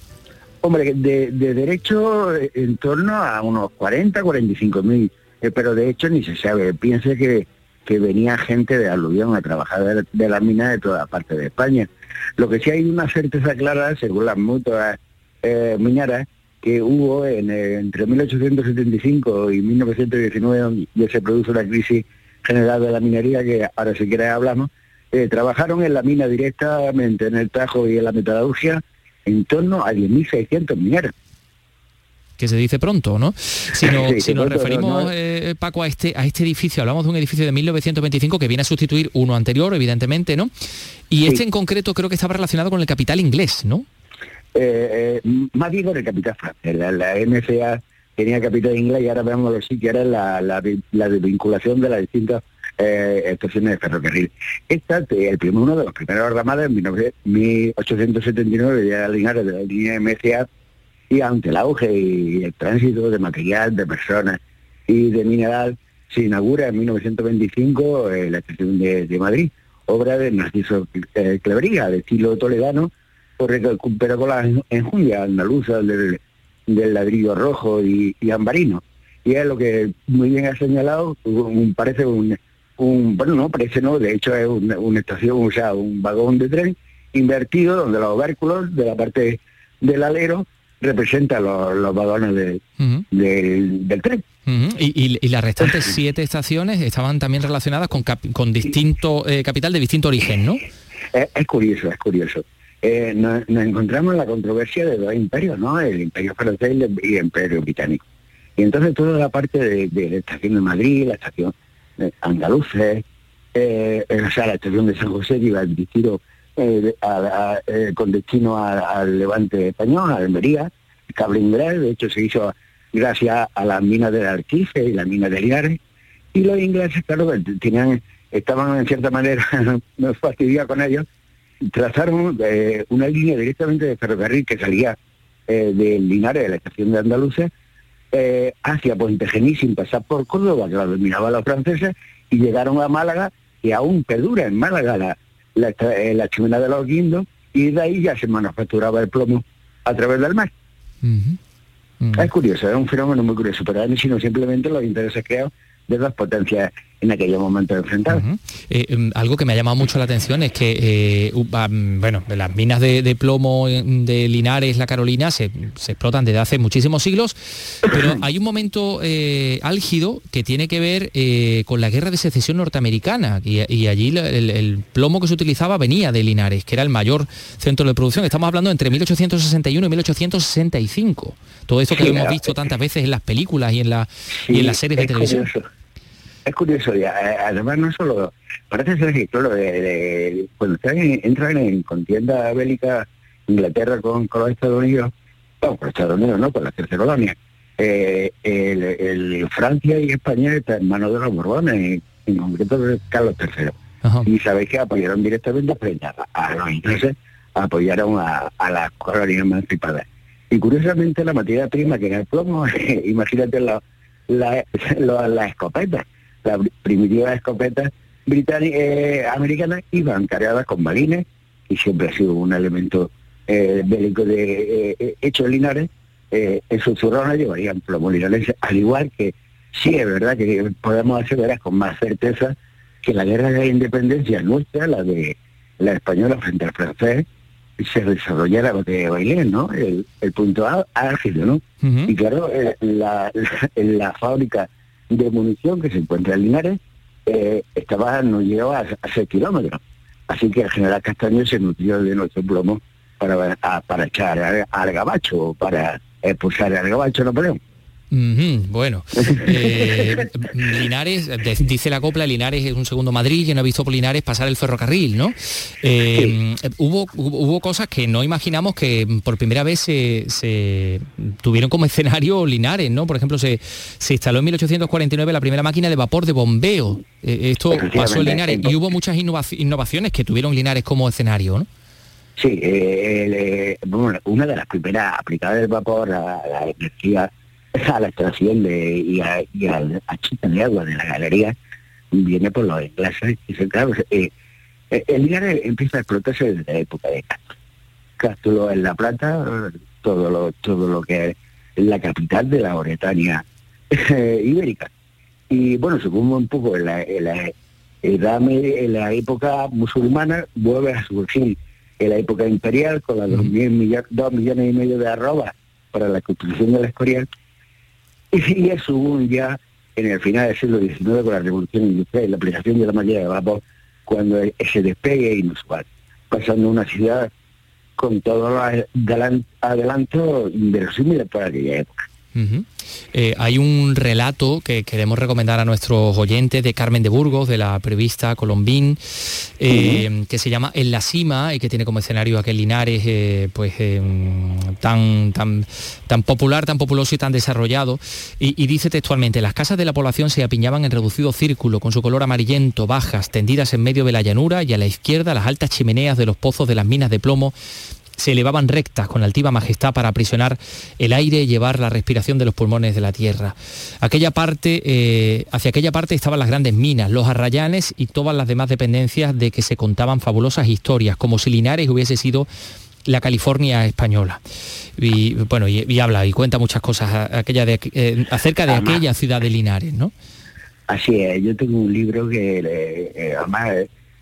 Speaker 16: Hombre, de, de derecho en torno a unos 40, 45 mil eh, pero de hecho ni se sabe. Piense que, que venía gente de aluvión a trabajar de, la mina de toda parte de España. Lo que sí hay una certeza clara, según las mutuas eh, mineras, que hubo en, entre 1875 y 1919, ya se produjo la crisis general de la minería, que ahora si quieres hablamos, eh, trabajaron en la mina directamente, en el Tajo y en la metalurgia, en torno a 10.600 mineros
Speaker 3: que se dice pronto, ¿no? Si, nos referimos, eh, Paco, a este, a este edificio, hablamos de un edificio de 1925 que viene a sustituir uno anterior, evidentemente, ¿no? Y este en concreto creo que estaba relacionado con el capital inglés, ¿no?
Speaker 16: Eh, eh, más bien con el capital francés. La, la MCA tenía capital inglés y ahora vemos sí que era la, la, la vinculación de las distintas eh, estaciones de ferrocarril. Esta, eh, el primer, uno de los primeros ramadas en 19- 1879 ya Linares de la línea MCA y ante el auge y el tránsito de material, de personas y de mineral, se inaugura en 1925 eh, la estación de, Madrid, obra de Narciso eh, de estilo toledano, pero con la enjundia andaluza del, del ladrillo rojo y, ambarino. Y es lo que muy bien ha señalado, un- parece un, un, bueno, no, parece no, de hecho es una, una estación, o sea, un vagón de tren invertido donde los vérculos de la parte del alero representan los, los vagones de- del, del tren.
Speaker 3: Y, y- y las restantes siete estaciones estaban también relacionadas con, cap- con distinto eh, capital de distinto origen, ¿no?
Speaker 16: Es, es curioso, es curioso. Eh, nos, nos encontramos en la controversia de dos imperios, ¿no? El imperio francés y el, y el imperio británico. Y entonces toda la parte de, de la estación de Madrid, la estación Andaluces, eh, eh, o sea, la estación de San José que iba dirigido eh, eh, con destino al levante español, a Almería, inglés, de hecho se hizo gracias a las minas del Arquife y las minas de Linares, y los ingleses, claro, que tenían, estaban en cierta manera no fastidiados con ellos, trazaron eh, una línea directamente de ferrocarril que salía eh, de Linares, de la estación de Andalucía, eh, hacia Puente Genil sin pasar por Córdoba, que la dominaban los franceses, y llegaron a Málaga, y aún perdura en Málaga la, la, eh, la chimenea de los guindos, y de ahí ya se manufacturaba el plomo a través del mar. Es curioso, es un fenómeno muy curioso, pero es sino simplemente los intereses creados de dos potencias en aquellos momentos enfrentadas.
Speaker 3: Eh, em, algo que me ha llamado mucho la atención es que, eh, bueno, las minas de, de plomo eh, de Linares, la Carolina, se, se explotan desde hace muchísimos siglos, pero hay un momento eh, álgido que tiene que ver eh, con la guerra de secesión norteamericana y, y allí el, el plomo que se utilizaba venía de Linares, que era el mayor centro de producción. Estamos hablando entre 1861 y 1865. Todo esto que
Speaker 16: Sí,
Speaker 3: hemos visto tantas veces en las películas y en, la, y en las series de televisión.
Speaker 16: curioso. Es curioso, y, eh, además no solo, parece ser que claro, de- de- cuando están en- entran en contienda bélica Inglaterra con, con los Estados Unidos, bueno, con los Estados Unidos no, con las terceras colonias, eh, el, el- Francia y España están en manos de los Borbones, en, concreto de Carlos III. Y sabéis que apoyaron directamente frente a, a los ingleses, apoyaron a, a las colonias emancipadas. Y curiosamente la materia prima que era el plomo, imagínate la, la, la, la escopeta, las primitivas escopetas británicas, eh, americanas iban cargadas con balines y siempre ha sido un elemento eh, bélico de eh, eh, hecho en Linares, eh, en sus zurrones llevarían plomo linares, al igual que sí es verdad que podemos aseverar con más certeza que la guerra de la independencia nuestra, la de la española frente al francés, se desarrollara de Bailén, ¿no? El, el punto á- álgido, ¿no? Y claro, eh, la, la, la fábrica de munición que se encuentra en Linares eh, estaba, no llegaba a, a 6 kilómetros. Así que el general Castaño se nutrió de nuestro plomo para, para echar al, al gabacho, para expulsar al gabacho Napoleón.
Speaker 3: Bueno, eh, Linares, de- dice la copla, Linares es un segundo Madrid, yo no he visto por Linares pasar el ferrocarril, ¿no? Eh, hubo, hubo, hubo cosas que no imaginamos que por primera vez se, se tuvieron como escenario Linares, ¿no? Por ejemplo, se, se instaló en 1849 la primera máquina de vapor de bombeo. Eh, esto pasó en Linares y hubo muchas innovaci- innovaciones que tuvieron Linares como escenario, ¿no?
Speaker 16: Sí, eh, el, bueno, una de las primeras aplicadas del vapor a la energía, a la extracción de, y, a, y al achita de agua de la galería viene por los ingleses. Y se, claro, eh, eh, el Linares empieza a explotarse desde la época de Castro. Cástulo en La Plata, todo lo, todo lo que es la capital de la Oretania eh, ibérica. Y bueno, según un poco en la, en la edad media- en la época musulmana, vuelve a surgir en la época imperial con las dos, mil millo- dos millones y medio de arrobas para la construcción del Escorial. Y eso hubo ya en el final del siglo XIX con la revolución industrial y la aplicación de la máquina de vapor, cuando ese despegue es inusual, pasando una ciudad con todos los adelan- adelantos inverosímiles para aquella época.
Speaker 3: Eh, hay un relato que queremos recomendar a nuestros oyentes de Carmen de Burgos, de la prevista Colombín, eh, que se llama En la cima y que tiene como escenario aquel Linares eh, pues, tan, tan, tan popular, tan populoso y tan desarrollado. Y, y, dice textualmente, las casas de la población se apiñaban en reducido círculo con su color amarillento, bajas, tendidas en medio de la llanura y a la izquierda las altas chimeneas de los pozos de las minas de plomo se elevaban rectas con altiva majestad para aprisionar el aire y llevar la respiración de los pulmones de la tierra. Aquella parte, eh, hacia aquella parte estaban las grandes minas, los arrayanes y todas las demás dependencias de que se contaban fabulosas historias, como si Linares hubiese sido la California española. Y bueno, y, habla y cuenta muchas cosas aquella de, eh, acerca de aquella ciudad de Linares, ¿no?
Speaker 16: Así es, yo tengo un libro que eh, además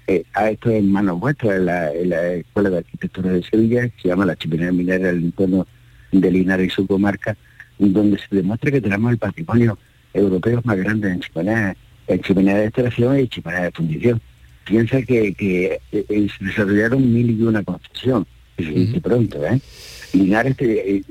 Speaker 16: eh, a esto en manos vuestras en la, Escuela de Arquitectura de Sevilla, se llama la chimenea minera del entorno de Linares y su comarca, donde se demuestra que tenemos el patrimonio europeo más grande en chimenea, en chimenea de extracción y chimenea de fundición. Piensa que, que eh, se desarrollaron mil y una concesión, de pronto, ¿eh? Linares eh,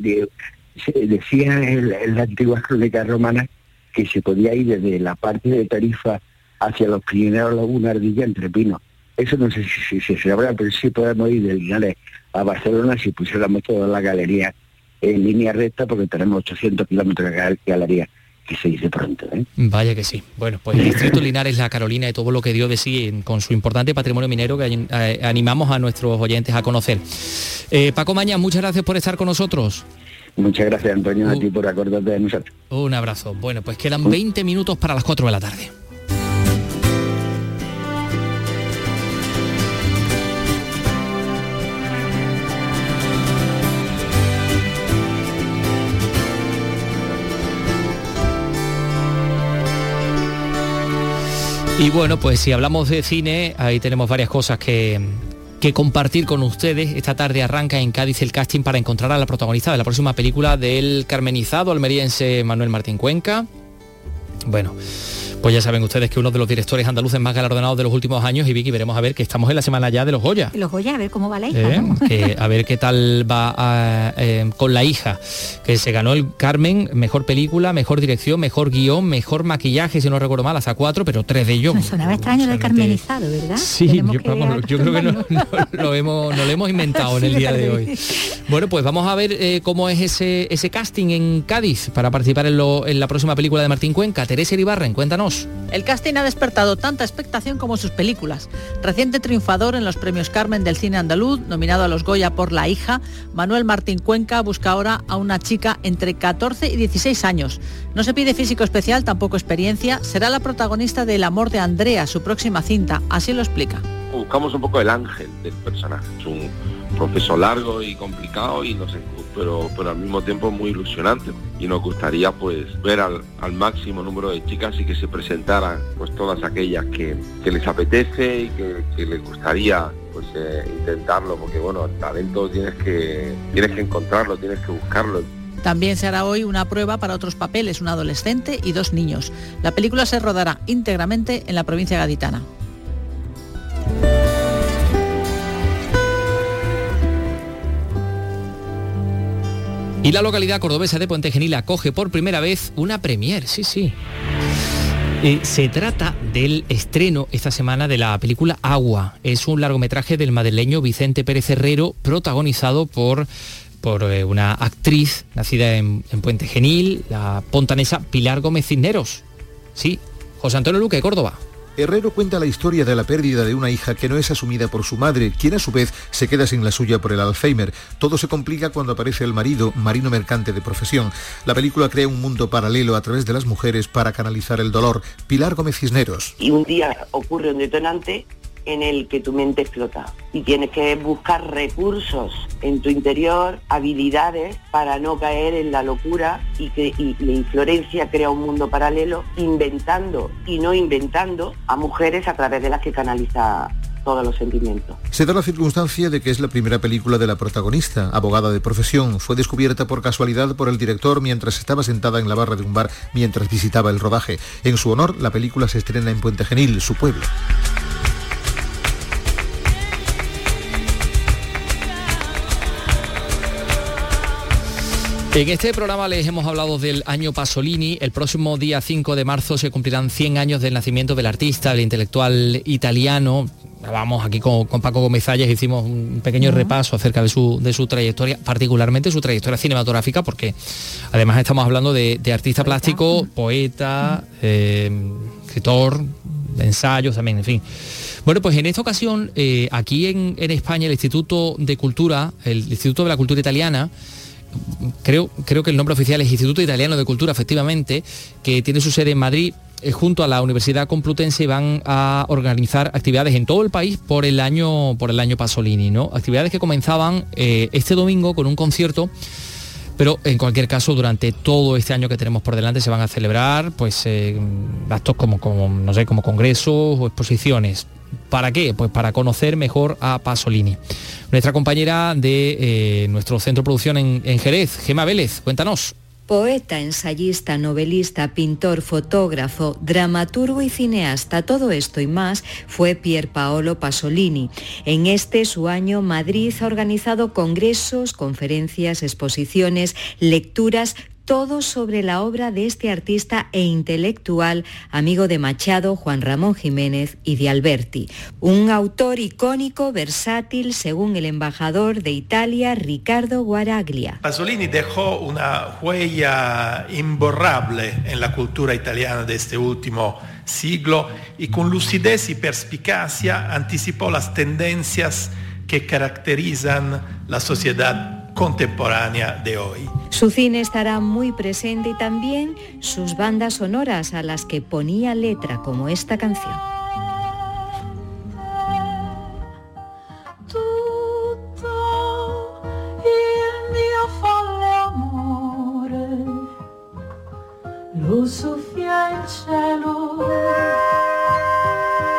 Speaker 16: decía en, la antigua crónica romana que se podía ir desde la parte de Tarifa hacia los Pirineos Laguna Ardilla entre Pinos. Eso no sé si, se sabrá, pero sí podemos ir de Linares a Barcelona si pusiéramos toda la galería en línea recta porque tenemos 800 kilómetros de galería que se dice pronto. ¿eh?
Speaker 3: Vaya que sí. Bueno, pues el Distrito Linares, la Carolina y todo lo que dio de sí con su importante patrimonio minero que eh, animamos a nuestros oyentes a conocer. Eh, Paco Maña, muchas gracias por estar con nosotros.
Speaker 16: Muchas gracias, Antonio, a ti por acordarte de nosotros.
Speaker 3: Un abrazo. Bueno, pues quedan 20 minutos para las 4 de la tarde. Y bueno, pues si hablamos de cine, ahí tenemos varias cosas que, que compartir con ustedes. Esta tarde arranca en Cádiz el casting para encontrar a la protagonista de la próxima película del carmenizado almeriense Manuel Martín Cuenca. Bueno, pues ya saben ustedes que uno de los directores andaluces más galardonados de los últimos años y Vicky veremos a ver que estamos en la semana ya de los Goya.
Speaker 4: Los Goya, a ver cómo va la hija.
Speaker 3: Eh, a ver qué tal va eh, con la hija, que se ganó el Carmen, mejor película, mejor dirección, mejor guion, mejor maquillaje, si no recuerdo mal, hasta cuatro, pero tres de ellos.
Speaker 4: Me sonaba extraño del carmenizado, ¿verdad?
Speaker 3: Sí, yo, creo que no, lo hemos, lo hemos inventado en el día de hoy. Bueno, pues vamos a ver eh, cómo es ese, ese casting en Cádiz para participar en, en la próxima película de Martín Cuenca. Teresa Iribarren, cuéntanos.
Speaker 17: El casting ha despertado tanta expectación como sus películas. Reciente triunfador en los premios Carmen del cine andaluz, nominado a los Goya por La hija, Manuel Martín Cuenca busca ahora a una chica entre 14 y 16 años. No se pide físico especial, tampoco experiencia. Será la protagonista de El amor de Andrea, su próxima cinta. Así lo explica.
Speaker 18: Buscamos un poco el ángel del personaje. Proceso largo y complicado y nos pero, pero al mismo tiempo muy ilusionante. Y nos gustaría pues ver al, máximo número de chicas y que se presentaran pues todas aquellas que, les apetece y que, les gustaría pues eh, intentarlo, porque bueno, talento tienes que, tienes que encontrarlo, tienes que buscarlo.
Speaker 17: También se hará hoy una prueba para otros papeles, un adolescente y dos niños. La película se rodará íntegramente en la provincia gaditana.
Speaker 3: Y la localidad cordobesa de Puente Genil acoge por primera vez una premier, sí, sí. Eh, se trata del estreno esta semana de la película Agua. Es un largometraje del madrileño Vicente Pérez Herrero, protagonizado por, por eh, una actriz nacida en, en, Puente Genil, la pontanesa Pilar Gómez Cisneros. Sí, José Antonio Luque, Córdoba.
Speaker 19: Herrero cuenta la historia de la pérdida de una hija que no es asumida por su madre, quien a su vez se queda sin la suya por el Alzheimer. Todo se complica cuando aparece el marido, marino mercante de profesión. La película crea un mundo paralelo a través de las mujeres para canalizar el dolor. Pilar Gómez Cisneros.
Speaker 20: Y un día ocurre un detonante en el que tu mente explota y tienes que buscar recursos en tu interior, habilidades para no caer en la locura y que la inflorencia crea un mundo paralelo inventando y no inventando a mujeres a través de las que canaliza todos los sentimientos.
Speaker 19: Se da la circunstancia de que es la primera película de la protagonista, abogada de profesión. Fue descubierta por casualidad por el director mientras estaba sentada en la barra de un bar mientras visitaba el rodaje. En su honor, la película se estrena en Puente Genil, su pueblo.
Speaker 3: En este programa les hemos hablado del año Pasolini. El próximo día 5 de marzo se cumplirán 100 años del nacimiento del artista, del intelectual italiano. Vamos aquí con, Paco Gómez Ayes, hicimos un pequeño repaso acerca de su, de su trayectoria, particularmente su trayectoria cinematográfica, porque además estamos hablando de, artista plástico, poeta, eh, escritor, de ensayos también, en fin. Bueno, pues en esta ocasión, eh, aquí en, en España, el Instituto de Cultura, el Instituto de la Cultura Italiana, creo, creo que el nombre oficial es Instituto Italiano de Cultura, efectivamente, que tiene su sede en Madrid eh, junto a la Universidad Complutense van a organizar actividades en todo el país por el año por el año Pasolini, ¿no? Actividades que comenzaban eh, este domingo con un concierto pero en cualquier caso durante todo este año que tenemos por delante se van a celebrar pues eh, actos como, como no sé como congresos o exposiciones ¿Para qué? Pues para conocer mejor a Pasolini. Nuestra compañera de eh, nuestro centro de producción en, en Jerez, Gema Vélez, cuéntanos.
Speaker 21: Poeta, ensayista, novelista, pintor, fotógrafo, dramaturgo y cineasta, todo esto y más fue Pier Paolo Pasolini. En este su año Madrid ha organizado congresos, conferencias, exposiciones, lecturas todo sobre la obra de este artista e intelectual, amigo de Machado, Juan Ramón Jiménez y de Alberti. Un autor icónico, versátil, según el embajador de Italia, Ricardo Guaraglia.
Speaker 22: Pasolini dejó una huella imborrable en la cultura italiana de este último siglo y con lucidez y perspicacia anticipó las tendencias que caracterizan la sociedad contemporánea de hoy.
Speaker 21: Su cine estará muy presente y también sus bandas sonoras a las que ponía letra como esta canción.
Speaker 23: Lo soffia il cielo,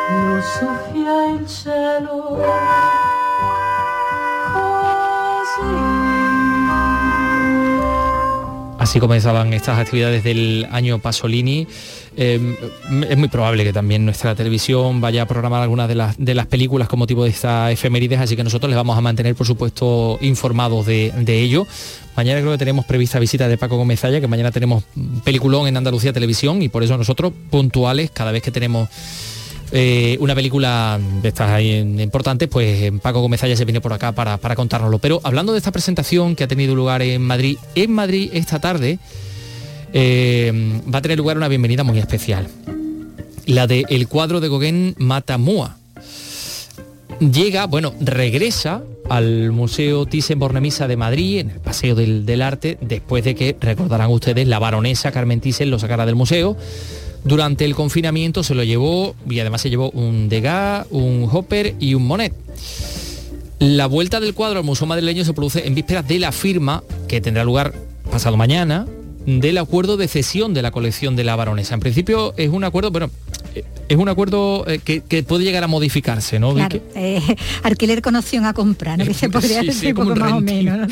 Speaker 23: lo soffia il cielo.
Speaker 3: Así comenzaban estas actividades del año Pasolini. Eh, es muy probable que también nuestra televisión vaya a programar algunas de las, de las películas con motivo de estas efemérides, así que nosotros les vamos a mantener, por supuesto, informados de, ello. Mañana creo que tenemos prevista visita de Paco Gómez que mañana tenemos peliculón en Andalucía Televisión y por eso nosotros puntuales cada vez que tenemos eh, una película de estas importantes, pues Paco Gómez se viene por acá para, para contárnoslo. Pero hablando de esta presentación que ha tenido lugar en Madrid, en Madrid esta tarde eh, va a tener lugar una bienvenida muy especial. La de el cuadro de Gauguin Mata Mua. Llega, bueno, regresa al Museo Thyssen-Bornemisza de Madrid, en el Paseo del, del, Arte, después de que, recordarán ustedes, la baronesa Carmen Thyssen lo sacara del museo durante el confinamiento se lo llevó, y además se llevó un Degas, un Hopper y un Monet. La vuelta del cuadro al Museo Madrileño se produce en vísperas de la firma, que tendrá lugar pasado mañana, del acuerdo de cesión de la colección de la baronesa. En principio es un acuerdo, bueno, es un acuerdo eh, que, puede llegar a modificarse, ¿no?
Speaker 4: Claro, eh, alquiler con opción a comprar, ¿no? que se podría decir poco más o menos,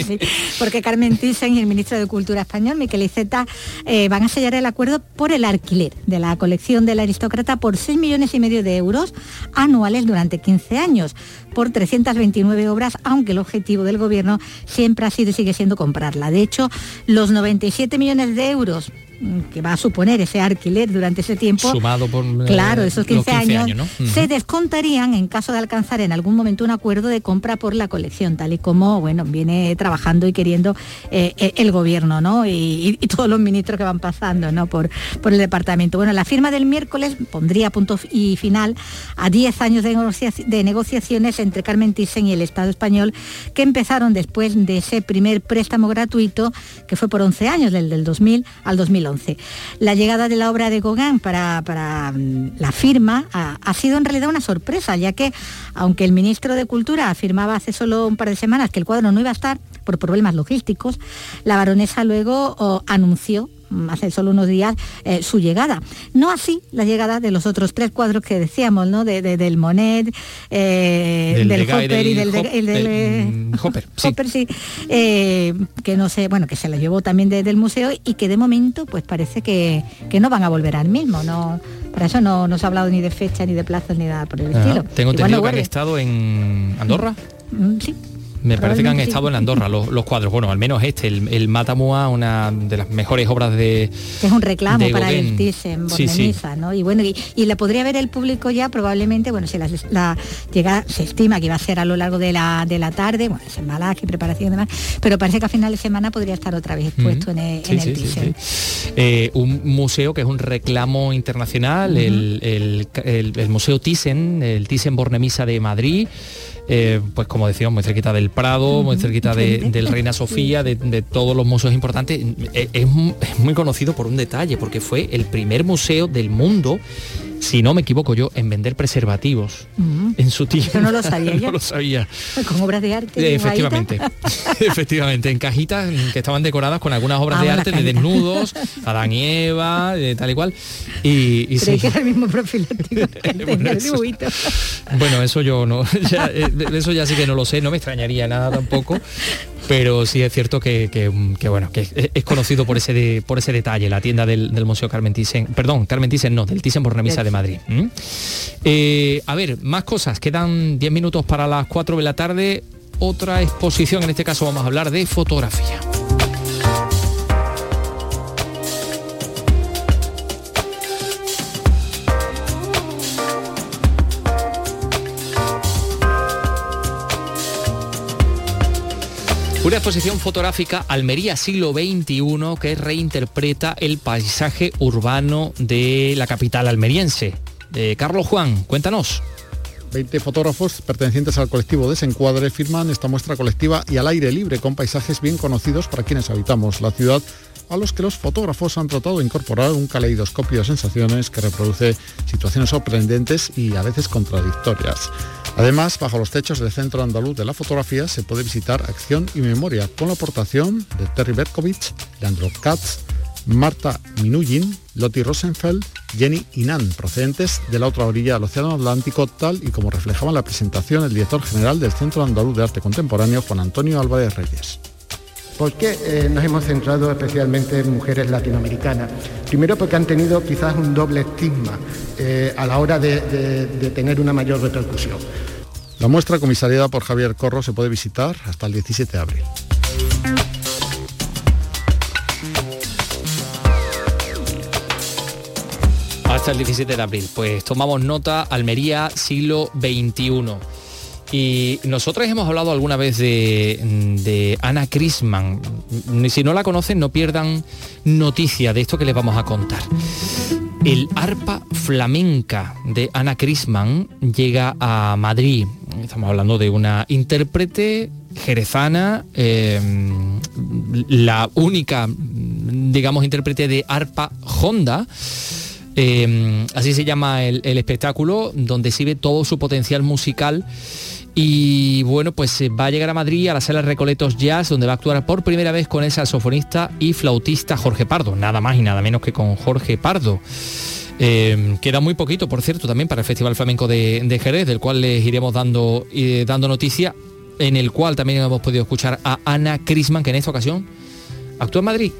Speaker 4: porque Carmen Thyssen y el ministro de Cultura español, Miquel Iceta, eh, van a sellar el acuerdo por el alquiler de la colección del aristócrata por 6 millones y medio de euros anuales durante 15 años, por 329 obras, aunque el objetivo del gobierno siempre ha sido y sigue siendo comprarla. De hecho, los 97 millones de euros que va a suponer ese alquiler durante ese tiempo,
Speaker 3: sumado por
Speaker 4: eh, claro, esos 15, años, se descontarían en caso de alcanzar en algún momento un acuerdo de compra por la colección, tal y como bueno viene trabajando y queriendo eh, eh, el gobierno, ¿no? Y, todos los ministros que van pasando, ¿no? Por, por el departamento. Bueno, la firma del miércoles pondría punto y final a 10 años de, de negociaciones entre Carmen Thyssen y el Estado español que empezaron después de ese primer préstamo gratuito que fue por 11 años, del, del 2000 al 2011. La llegada de la obra de Gauguin para, mm, la firma ha, sido en realidad una sorpresa, ya que aunque el ministro de Cultura afirmaba hace solo un par de semanas que el cuadro no iba a estar por problemas logísticos, la baronesa luego anunció hace solo unos días eh, su llegada. No así la llegada de los otros tres cuadros que decíamos, ¿no? De, del Monet, eh, del, Hopper y del,
Speaker 3: del, Hopper,
Speaker 4: sí, eh, que no sé, bueno, que se la llevó también del museo y que de momento pues parece que, que no van a volver al mismo, no para eso no, no se ha hablado ni de fecha, ni de plazos, ni nada por el estilo.
Speaker 3: Tengo entendido que han estado en Andorra.
Speaker 4: Mm, sí,
Speaker 3: Me parece que han estado en Andorra los, los cuadros. Bueno, al menos este, el, el Matamua, una de las mejores obras de...
Speaker 4: que es un reclamo para el Thyssen,
Speaker 3: Sí, sí.
Speaker 4: ¿no? Y bueno, y, y la podría ver el público ya probablemente, bueno, si la, la llega, se estima que va a ser a lo largo de la, de la tarde, bueno, es embalaje, preparación y demás, pero parece que a final de semana podría estar otra vez expuesto en el,
Speaker 3: Sí,
Speaker 4: en el Thyssen.
Speaker 3: Eh, un museo que es un reclamo internacional, el, el- el- el Museo Thyssen, el Thyssen Bornemisza de Madrid. Eh, pues como decíamos, muy cerquita del Prado, muy cerquita de- del Reina Sofía, de, de todos los museos importantes. Eh, es muy conocido por un detalle, porque fue el primer museo del mundo, si no me equivoco yo, en vender preservativos
Speaker 4: Mm.
Speaker 3: en su tiempo.
Speaker 4: Eso no lo sabía yo.
Speaker 3: no lo sabía.
Speaker 4: Con obras de arte.
Speaker 3: Eh. Efectivamente, efectivamente, en cajitas que estaban decoradas con algunas obras
Speaker 4: Ah,
Speaker 3: de arte, de desnudos, Adán y Eva, eh, tal y cual. Y, y sí.
Speaker 4: que era el mismo profiláctico que tenía el
Speaker 3: eso-
Speaker 4: dibujito.
Speaker 3: Bueno, eso yo no, ya, eh, de- eso ya sí que no lo sé, no me extrañaría nada tampoco. Pero sí es cierto que, que, que, bueno, que es- conocido por ese de- por ese detalle, la tienda del, del Museo Carmen Thyssen, perdón, Carmen Thyssen no, del Thyssen Bornemisza de Madrid. Eh, a ver, más cosas, quedan 10 minutos para las 4 de la tarde, otra exposición, en este caso vamos a hablar de fotografía. Una exposición fotográfica Almería siglo XXI que reinterpreta el paisaje urbano de la capital almeriense. Eh, Carlos Juan, cuéntanos.
Speaker 24: 20 fotógrafos pertenecientes al colectivo Desencuadre firman esta muestra colectiva y al aire libre con paisajes bien conocidos para quienes habitamos la ciudad a los que los fotógrafos han tratado de incorporar un caleidoscopio de sensaciones que reproduce situaciones sorprendentes y a veces contradictorias. Además, bajo los techos del Centro Andaluz de la Fotografía se puede visitar Acción y Memoria con la aportación de Terry Berkovich, Leandro Katz, Marta Minuyin, Lotti Rosenfeld, Jenny Inan, procedentes de la otra orilla del Océano Atlántico, tal y como reflejaba en la presentación el director general del Centro Andaluz de Arte Contemporáneo, Juan Antonio Álvarez Reyes.
Speaker 25: ¿Por qué eh, nos hemos centrado especialmente en mujeres latinoamericanas? Primero porque han tenido quizás un doble estigma eh, a la hora de, de- de tener una mayor repercusión.
Speaker 24: La muestra comisariada por Javier Corro se puede visitar hasta el 17 de abril.
Speaker 3: Hasta el 17 de abril. Pues tomamos nota, Almería, siglo XXI. Y nosotros hemos hablado alguna vez de, Ana Crisman. Si no la conocen, no pierdan noticia de esto que les vamos a contar. El arpa flamenca de Ana Crisman llega a Madrid. Estamos hablando de una intérprete jerezana, eh, la única, digamos, intérprete de arpa Honda. Eh, así se llama el, el espectáculo, donde se ve todo su potencial musical. Y bueno, pues eh, va a llegar a Madrid a la sala Recoletos Jazz, donde va a actuar por primera vez con el saxofonista y flautista Jorge Pardo, nada más y nada menos que con Jorge Pardo. Eh, queda muy poquito, por cierto, también para el Festival Flamenco de, de Jerez, del cual les iremos dando, eh, dando noticia, en el cual también hemos podido escuchar a Ana Crisman, que en esta ocasión actúa en Madrid.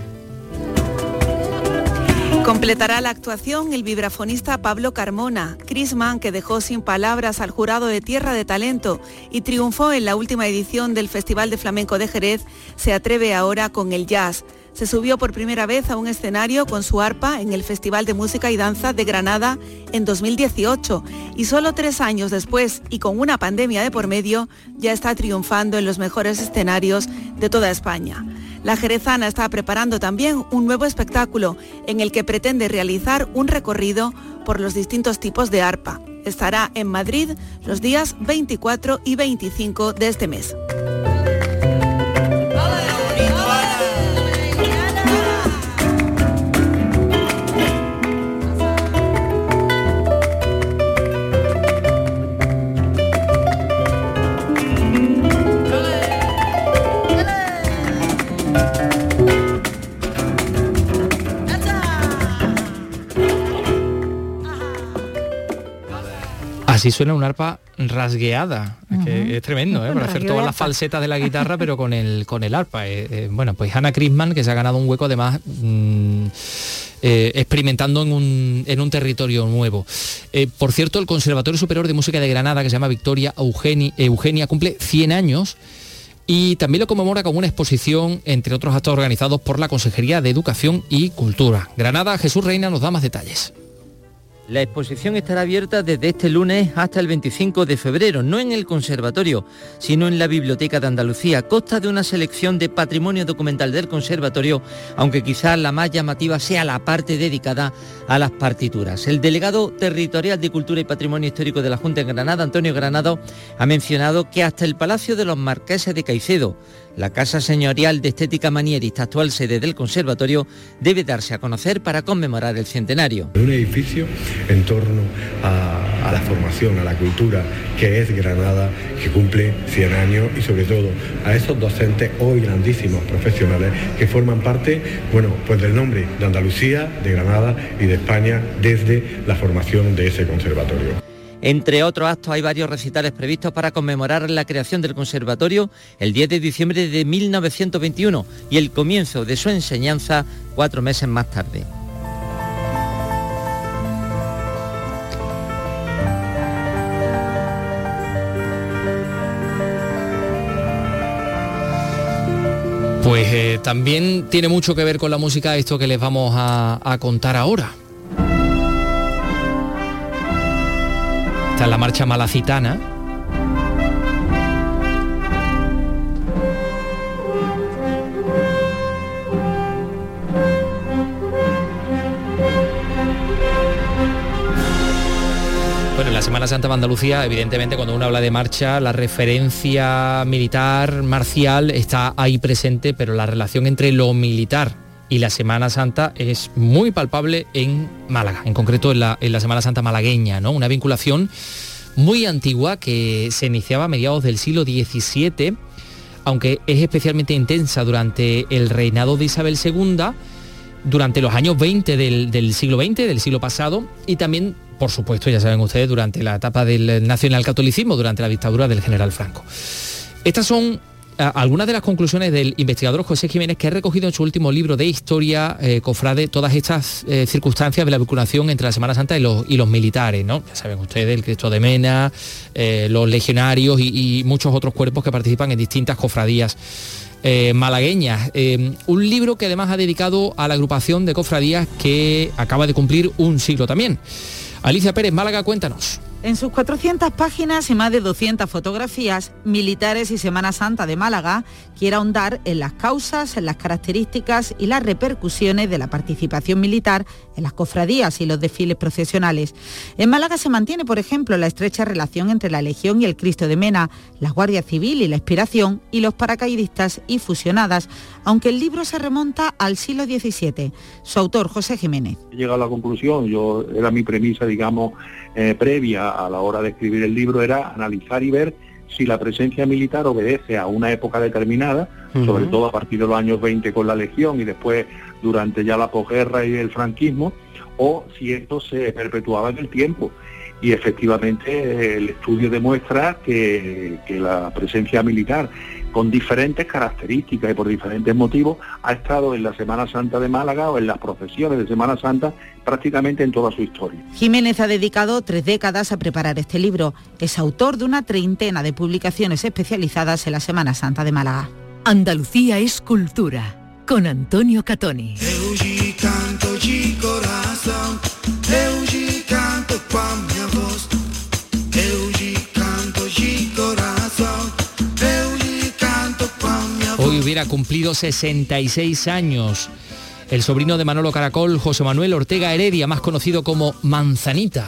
Speaker 26: Completará la actuación el vibrafonista Pablo Carmona, Crisman, que dejó sin palabras al jurado de Tierra de Talento y triunfó en la última edición del Festival de Flamenco de Jerez, se atreve ahora con el jazz. Se subió por primera vez a un escenario con su arpa en el Festival de Música y Danza de Granada en 2018 y solo tres años después y con una pandemia de por medio ya está triunfando en los mejores escenarios de toda España. La jerezana está preparando también un nuevo espectáculo en el que pretende realizar un recorrido por los distintos tipos de arpa. Estará en Madrid los días 24 y 25 de este mes.
Speaker 3: Así suena un arpa rasgueada, Es que
Speaker 4: Ujú.
Speaker 3: es tremendo, ¿eh? para hacer todas las falsetas de la guitarra, pero con el, con el arpa. Eh, eh, bueno, pues Hannah Crisman, que se ha ganado un hueco además mm, eh, experimentando en un, en un territorio nuevo. Por cierto, el Conservatorio Superior de Música de Granada, que se llama Victoria Eugeni- Eugenia, cumple 100 años y también lo conmemora con una exposición, entre otros actos organizados por la Consejería de Educación y Cultura. Granada, Jesús Reina nos da más detalles.
Speaker 27: La exposición estará abierta desde este lunes hasta el 25 de febrero, no en el conservatorio, sino en la Biblioteca de Andalucía. Consta de una selección de patrimonio documental del conservatorio, aunque quizás la más llamativa sea la parte dedicada a las partituras. El delegado territorial de Cultura y Patrimonio Histórico de la Junta en Granada, Antonio Granado, ha mencionado que hasta el Palacio de los Marqueses de Caicedo, la Casa Señorial de Estética Manierista, actual sede del conservatorio, debe darse a conocer para conmemorar el centenario.
Speaker 28: Un edificio en torno a, la formación, a la cultura, que es Granada, que cumple 100 años y sobre todo a esos docentes hoy grandísimos profesionales que forman parte, bueno, pues del nombre de Andalucía, de Granada y de España desde la formación de ese conservatorio.
Speaker 27: Entre otros actos hay varios recitales previstos para conmemorar la creación del conservatorio el 10 de diciembre de 1921 y el comienzo de su enseñanza cuatro meses más tarde.
Speaker 3: Pues eh, también tiene mucho que ver con la música esto que les vamos a, a contar ahora. Esta es la marcha malacitana. La Semana Santa de Andalucía, evidentemente, cuando uno habla de marcha, la referencia militar, marcial, está ahí presente, pero la relación entre lo militar y la Semana Santa es muy palpable en Málaga, en concreto en la, Semana Santa malagueña, ¿no? Una vinculación muy antigua que se iniciaba a mediados del siglo XVII, aunque es especialmente intensa durante el reinado de Isabel II, durante los años 20 del, del siglo XX, del siglo pasado, y también por supuesto, ya saben ustedes, durante la etapa del nacionalcatolicismo, durante la dictadura del general Franco. Estas son algunas de las conclusiones del investigador José Jiménez que ha recogido en su último libro de historia, eh, Cofrade, todas estas eh, circunstancias de la vinculación entre la Semana Santa y los, y los militares, ¿no? Ya saben ustedes, el Cristo de Mena, eh, los legionarios y, y, muchos otros cuerpos que participan en distintas cofradías. malagueñas, un libro que además ha dedicado a la agrupación de cofradías que acaba de cumplir un siglo también. Alicia Pérez, Málaga, cuéntanos.
Speaker 29: En sus 400 páginas y más de 200 fotografías, Militares y Semana Santa de Málaga quiere ahondar en las causas, en las características y las repercusiones de la participación militar en las cofradías y los desfiles procesionales. En Málaga se mantiene, por ejemplo, la estrecha relación entre la Legión y el Cristo de Mena, la Guardia Civil y la Inspiración y los paracaidistas y fusionadas, aunque el libro se remonta al siglo XVII. Su autor, José Jiménez.
Speaker 30: He a la conclusión, yo era mi premisa, digamos, eh, previa a la hora de escribir el libro era analizar y ver si la presencia militar obedece a una época determinada, uh -huh. sobre todo a partir de los años 20 con la Legión y después durante ya la posguerra y el franquismo, o si esto se perpetuaba en el tiempo. Y efectivamente el estudio demuestra que, que la presencia militar con diferentes características y por diferentes motivos, ha estado en la Semana Santa de Málaga o en las procesiones de Semana Santa prácticamente en toda su historia.
Speaker 29: Jiménez ha dedicado tres décadas a preparar este libro. Es autor de una treintena de publicaciones especializadas en la Semana Santa de Málaga.
Speaker 31: Andalucía es cultura, con Antonio Catoni.
Speaker 3: Hubiera cumplido 66 años. El sobrino de Manolo Caracol, José Manuel Ortega Heredia, más conocido como Manzanita.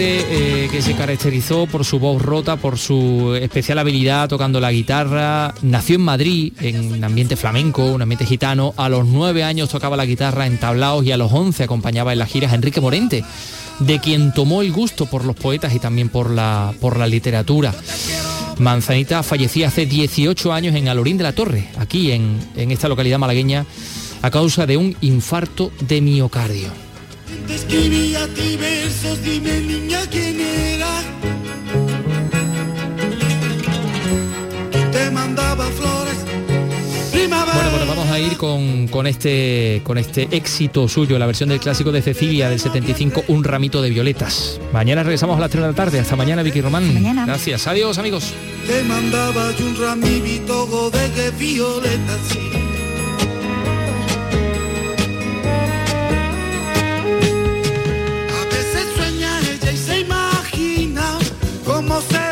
Speaker 3: Eh, que se caracterizó por su voz rota, por su especial habilidad tocando la guitarra. Nació en Madrid, en un ambiente flamenco, un ambiente gitano. A los nueve años tocaba la guitarra en tablaos y a los once acompañaba en las giras a Enrique Morente, de quien tomó el gusto por los poetas y también por la, por la literatura. Manzanita fallecía hace 18 años en Alorín de la Torre, aquí en, en esta localidad malagueña, a causa de un infarto de miocardio.
Speaker 32: Te escribí a ti versos, dime niña quién era. Te mandaba flores. Primavera.
Speaker 3: Bueno, bueno, vamos a ir con, con, este, con este éxito suyo, la versión del clásico de Cecilia del 75, Un ramito de violetas. Mañana regresamos a las 3 de la tarde. Hasta mañana, Vicky Román.
Speaker 4: Hasta mañana.
Speaker 3: Gracias. Adiós, amigos.
Speaker 32: Te mandaba un ramito de violetas. Cómo